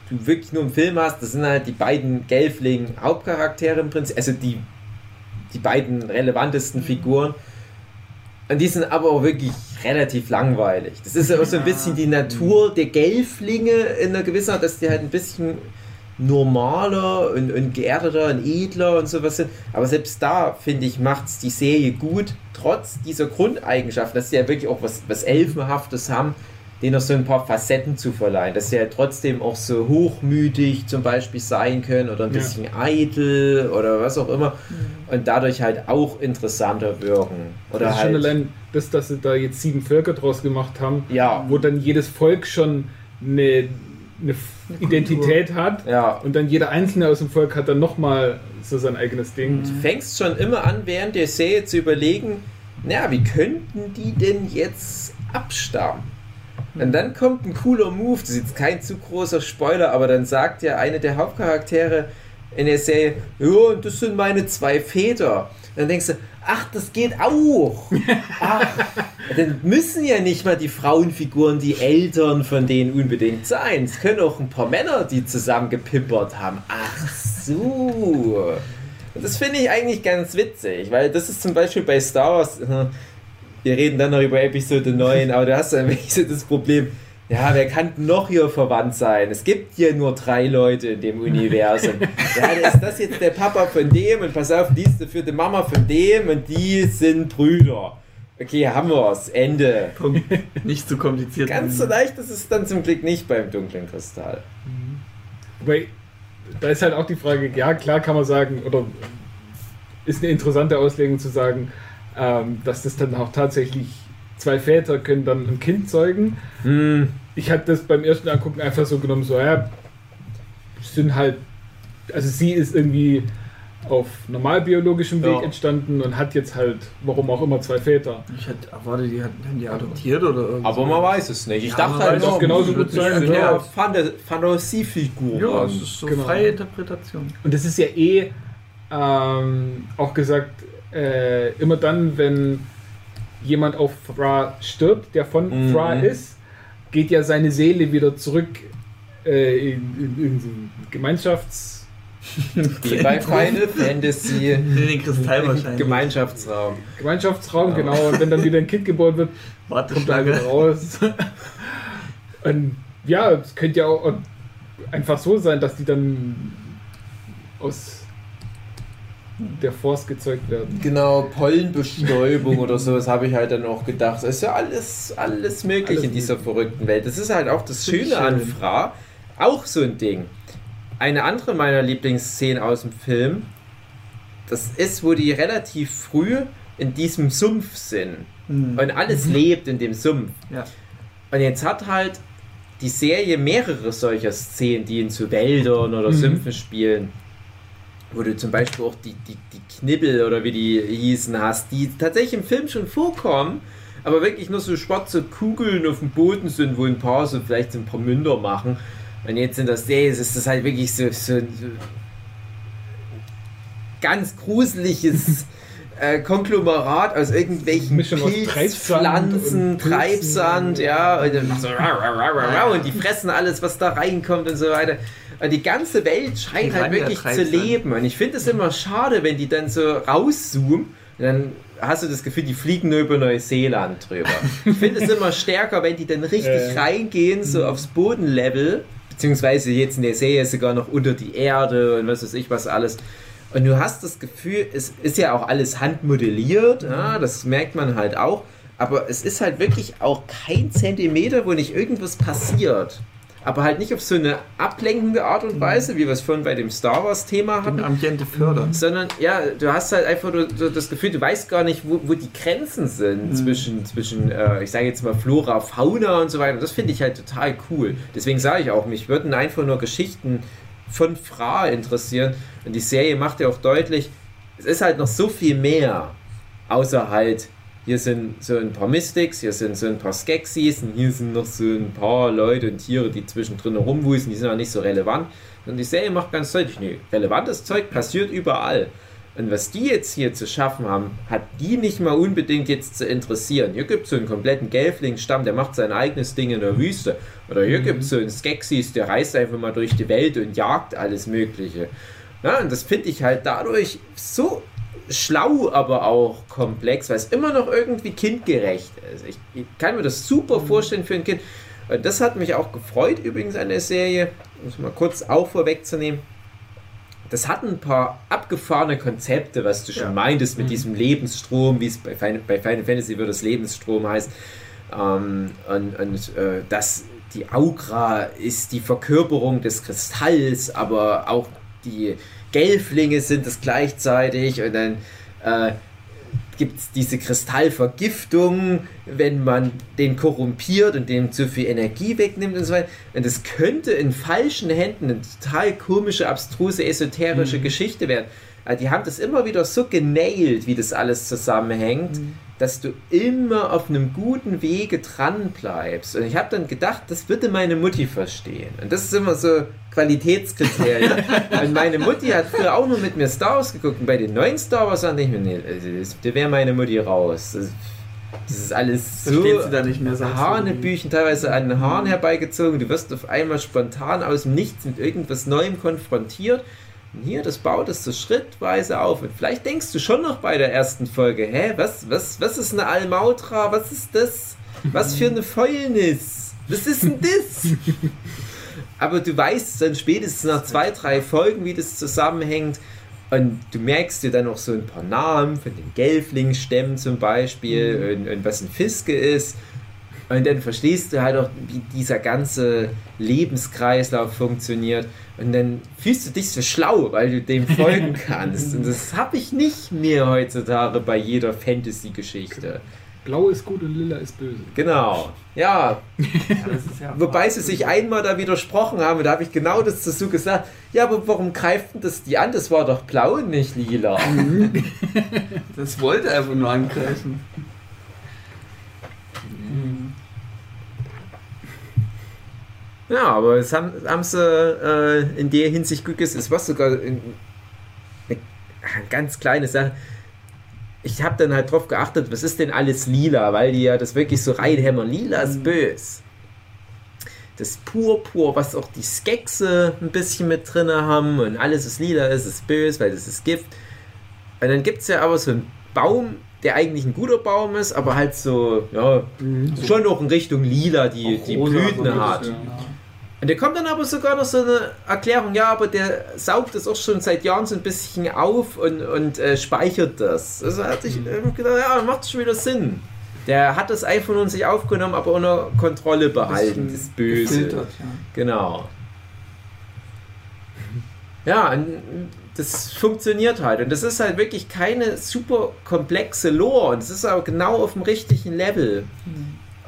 du wirklich nur im Film hast, das sind halt die beiden Gelfling Hauptcharaktere im Prinzip, also die, die beiden relevantesten Figuren. Und die sind aber auch wirklich relativ langweilig. Das ist ja auch so ein bisschen die Natur der Gelflinge in einer gewissen Art, dass die halt ein bisschen normaler und, und geerdeter und edler und sowas sind. Aber selbst da, finde ich, macht es die Serie gut, trotz dieser Grundeigenschaften, dass sie ja wirklich auch was, was Elfenhaftes haben, denen noch so ein paar Facetten zu verleihen, dass sie ja trotzdem auch so hochmütig zum Beispiel sein können oder ein Ja. bisschen eitel oder was auch immer und dadurch halt auch interessanter wirken. Oder das ist halt, schon allein das, dass sie da jetzt sieben Völker draus gemacht haben, ja, wo dann jedes Volk schon eine, eine Eine Identität hat ja, und dann jeder Einzelne aus dem Volk hat dann nochmal so sein eigenes Ding. Du fängst schon immer an, während der Serie zu überlegen, na, wie könnten die denn jetzt abstammen? Und dann kommt ein cooler Move, das ist jetzt kein zu großer Spoiler, aber dann sagt ja eine der Hauptcharaktere in der Serie, ja, und das sind meine zwei Väter. Und dann denkst du, ach, das geht auch. [LAUGHS] Ach, dann müssen ja nicht mal die Frauenfiguren die Eltern von denen unbedingt sein. Es können auch ein paar Männer, die zusammen gepimpert haben. Ach so. Und das finde ich eigentlich ganz witzig, weil das ist zum Beispiel bei Star Wars, äh, wir reden dann noch über Episode 9, aber du hast wirklich so das Problem, ja, wer kann noch hier verwandt sein? Es gibt hier nur drei Leute in dem Universum. [LAUGHS] ja, ist das jetzt der Papa von dem und pass auf, die ist für die Mama von dem und die sind Brüder. Okay, haben wir's. Ende. Punkt. Nicht zu kompliziert. Ganz so leicht ist es dann zum Glück nicht beim dunklen Kristall. Wobei, da ist halt auch die Frage, ja klar kann man sagen, oder ist eine interessante Auslegung zu sagen, ähm, dass das dann auch tatsächlich zwei Väter können dann ein Kind zeugen. Hm, Ich hatte das beim ersten Angucken einfach so genommen, so ja, sind halt, also sie ist irgendwie auf normalbiologischem Weg Ja. entstanden und hat jetzt halt, warum auch immer, zwei Väter. Ich hätte erwartet, die hatten haben die adoptiert oder irgendwas. aber man weiß es nicht. Ich Ja, dachte halt auch genauso gut sein, ja, ja. Fanta- Fantasiefigur. Ja, das ist so Genau. freie Interpretation. Und das ist ja eh ähm, auch gesagt, äh, immer dann, wenn jemand auf Thra stirbt, der von Mhm. Thra ist, geht ja seine Seele wieder zurück äh, in, in, in so Gemeinschafts... [LAUGHS] Wie bei Final Fantasy. In den Kristall wahrscheinlich. Gemeinschaftsraum. Gemeinschaftsraum, Ja. genau. Und wenn dann wieder ein Kind geboren wird, kommt er wieder raus. Und ja, es könnte ja auch einfach so sein, dass die dann aus der Force gezeugt werden. Genau, Pollenbestäubung oder sowas habe ich halt dann auch gedacht. Es ist ja alles, alles möglich Alles in dieser verrückten Welt. Das ist halt auch das Schöne an Schön. Fra. Auch so ein Ding. Eine andere meiner Lieblingsszenen aus dem Film, das ist, wo die relativ früh in diesem Sumpf sind. Hm. Und alles lebt in dem Sumpf. Ja. Und jetzt hat halt die Serie mehrere solcher Szenen, die in so Wäldern oder Mhm. Sümpfen spielen, wo du zum Beispiel auch die, die, die Knibbel oder wie die hießen hast, die tatsächlich im Film schon vorkommen, aber wirklich nur so schwarze Kugeln auf dem Boden sind, wo ein paar so vielleicht so ein paar Münder machen. Und jetzt in der Serie ist das halt wirklich so, so, so ganz gruseliges [LAUGHS] äh, Konglomerat aus irgendwelchen Mischung aus Pilzpflanzen, Treibsand Pilzen. Treibsand, ja, und, so, und die fressen alles, was da reinkommt und so weiter. Und die ganze Welt scheint halt wirklich zu leben. Und ich finde es immer schade, wenn die dann so rauszoomen. Dann hast du das Gefühl, die fliegen nur über Neuseeland drüber. Ich finde es immer stärker, wenn die dann richtig [LAUGHS] Äh. reingehen, so aufs Bodenlevel. Beziehungsweise jetzt in der Serie sogar noch unter die Erde und was weiß ich was alles. Und du hast das Gefühl, es ist ja auch alles handmodelliert, ja, das merkt man halt auch. Aber es ist halt wirklich auch kein Zentimeter, wo nicht irgendwas passiert. Aber halt nicht auf so eine ablenkende Art und Weise, wie wir es vorhin bei dem Star Wars-Thema hatten, Den Ambiente fördern. sondern ja, du hast halt einfach das Gefühl, du weißt gar nicht, wo, wo die Grenzen sind Mhm. zwischen, zwischen äh, ich sage jetzt mal Flora, Fauna und so weiter. Und das finde ich halt total cool. Deswegen sage ich auch, mich würden einfach nur Geschichten von Fra interessieren. Und die Serie macht ja auch deutlich, es ist halt noch so viel mehr, außer halt, hier sind so ein paar Mystics, hier sind so ein paar Skeksis und hier sind noch so ein paar Leute und Tiere, die zwischendrin rumwuseln, die sind auch nicht so relevant. Und die Serie macht ganz deutlich, nee, relevantes Zeug passiert überall. Und was die jetzt hier zu schaffen haben, hat die nicht mal unbedingt jetzt zu interessieren. Hier gibt es so einen kompletten Gelfling-Stamm, der macht sein eigenes Ding in der Wüste. Oder hier gibt es so einen Skeksis, der reist einfach mal durch die Welt und jagt alles Mögliche. Ja, und das finde ich halt dadurch so schlau, aber auch komplex, weil es immer noch irgendwie kindgerecht ist. Ich, ich kann mir das super vorstellen für ein Kind. Und das hat mich auch gefreut, übrigens an der Serie, um es mal kurz auch vorwegzunehmen. Das hat ein paar abgefahrene Konzepte, was du schon Ja. meintest mit Mhm. diesem Lebensstrom, wie es bei Final, bei Final Fantasy wird das Lebensstrom heißt. Ähm, und und äh, das, die Aura ist die Verkörperung des Kristalls, aber auch die Gelflinge sind es gleichzeitig und dann äh, gibt es diese Kristallvergiftung, wenn man den korrumpiert und dem zu viel Energie wegnimmt und so weiter. Und das könnte in falschen Händen eine total komische, abstruse, esoterische Geschichte werden. Aber die haben das immer wieder so genailt, wie das alles zusammenhängt, dass du immer auf einem guten Wege dran bleibst. Und ich habe dann gedacht, das würde meine Mutti verstehen. Und das ist immer so Qualitätskriterien. [LAUGHS] und meine Mutti hat früher auch nur mit mir Star Wars geguckt. Und bei den neuen Star Wars dachte ich mir, nee, also da wäre meine Mutti raus. Das, das ist alles so Versteht sie da nicht mehr, sagst du? Hanebüchen, teilweise an den Haaren herbeigezogen. Du wirst auf einmal spontan aus dem Nichts mit irgendwas Neuem konfrontiert. Und hier, das baut es so schrittweise auf. Und vielleicht denkst du schon noch bei der ersten Folge, hä, was, was, was ist eine Almautra? Was ist das? Was für eine Fäulnis? Was ist denn das? [LAUGHS] Aber du weißt dann spätestens nach zwei, drei Folgen, wie das zusammenhängt. Und du merkst dir dann auch so ein paar Namen von den Gelflingsstämmen zum Beispiel und, und was ein Fiske ist. Und dann verstehst du halt auch, wie dieser ganze Lebenskreislauf funktioniert. Und dann fühlst du dich so schlau, weil du dem folgen [LAUGHS] kannst. Und das habe ich nicht mehr heutzutage bei jeder Fantasy-Geschichte. Blau ist gut und lila ist böse. Genau. Ja, [LAUGHS] Ja, Wobei sie sich einmal da widersprochen haben, da habe ich genau das dazu gesagt. Ja, aber warum greift denn das die an? Das war doch blau und nicht lila. [LAUGHS] Das wollte er einfach nur angreifen. Ja, aber es haben, haben sie äh, in der Hinsicht gut gesehen. Es war sogar in, eine, eine ganz kleine Sache. Ich habe dann halt drauf geachtet, was ist denn alles lila, weil die ja das wirklich so reinhämmern. Lila ist Mhm. bös. Das Purpur, was auch die Skexe ein bisschen mit drin haben und alles, was lila ist, ist bös, weil das ist Gift. Und dann gibt es ja aber so einen Baum, der eigentlich ein guter Baum ist, aber halt so, ja, schon noch in Richtung lila die, Auch die Blüten hat. ja. Und da kommt dann aber sogar noch so eine Erklärung, ja, aber der saugt das auch schon seit Jahren so ein bisschen auf und, und äh, speichert das. Also hatte ich äh, gedacht, ja, macht schon wieder Sinn. Der hat das iPhone in sich aufgenommen, aber unter Kontrolle behalten, das Böse. Ja. Genau. Ja, und das funktioniert halt. Und das ist halt wirklich keine super komplexe Lore. Und es ist auch genau auf dem richtigen Level.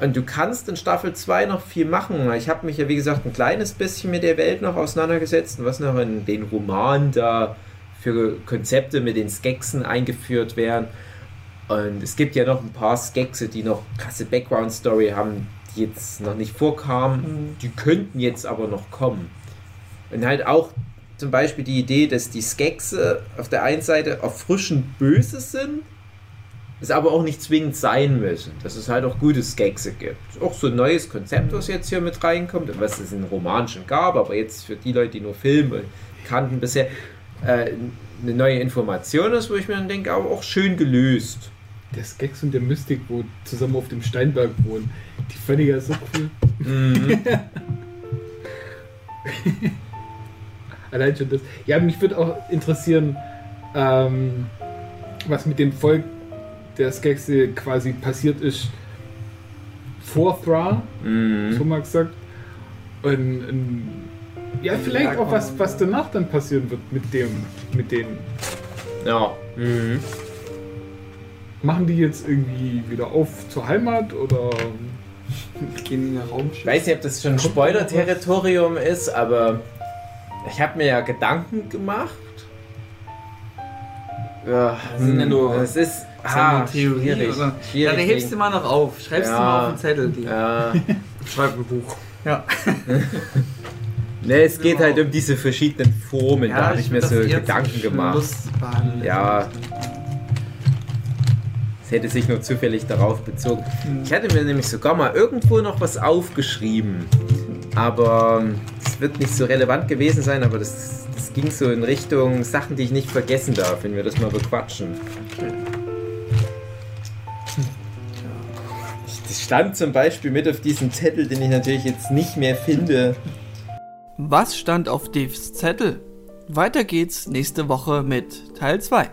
Und du kannst in Staffel 2 noch viel machen. Ich habe mich ja, wie gesagt, ein kleines bisschen mit der Welt noch auseinandergesetzt und was noch in den Roman da für Konzepte mit den Skeksen eingeführt werden. Und es gibt ja noch ein paar Skexe, die noch krasse Background-Story haben, die jetzt noch nicht vorkamen. Mhm. Die könnten jetzt aber noch kommen. Und halt auch zum Beispiel die Idee, dass die Skexe auf der einen Seite erfrischend böse sind, es aber auch nicht zwingend sein müssen. Dass es halt auch gute Skexe gibt. Auch so ein neues Konzept, was jetzt hier mit reinkommt, und was es in Roman schon gab, aber jetzt für die Leute, die nur Filme kannten bisher, äh, eine neue Information ist, wo ich mir dann denke, aber auch schön gelöst. Der Skeks und der Mystik, wo zusammen auf dem Steinberg wohnen, die fand ich ja so cool. Mhm. [LAUGHS] Allein schon das. Ja, mich würde auch interessieren, ähm, was mit dem Volk der Skexe quasi passiert ist vor Thra, so Mhm. mal gesagt. Und, und ja, vielleicht Ja, auch was, was danach dann passieren wird mit dem, mit denen. Ja. Mhm. Machen die jetzt irgendwie wieder auf zur Heimat oder Gehen in den Ich Raumschiff. weiß nicht, ob das schon Spoiler-Territorium ist, aber ich habe mir ja Gedanken gemacht. Ja, Das sind ja nur- Es ist, Ist ja ah, Theorie, schwierig. oder? schwierig Ja, dann hebst du mal noch auf. Schreibst Ja. du mal auf den Zettel. Die. Ja. [LAUGHS] Schreib ein Buch. Ja. [LAUGHS] Ne, es geht Genau. halt um diese verschiedenen Formen. da habe ich mir das so Gedanken gemacht. Ja. Es hätte sich nur zufällig darauf bezogen. Hm. Ich hatte mir nämlich sogar mal irgendwo noch was aufgeschrieben. Aber ähm, es wird nicht so relevant gewesen sein, aber das, das ging so in Richtung Sachen, die ich nicht vergessen darf, wenn wir das mal bequatschen. Ich- Das stand zum Beispiel mit auf diesem Zettel, den ich natürlich jetzt nicht mehr finde. Was stand auf Daves Zettel? Weiter geht's nächste Woche mit Teil 2.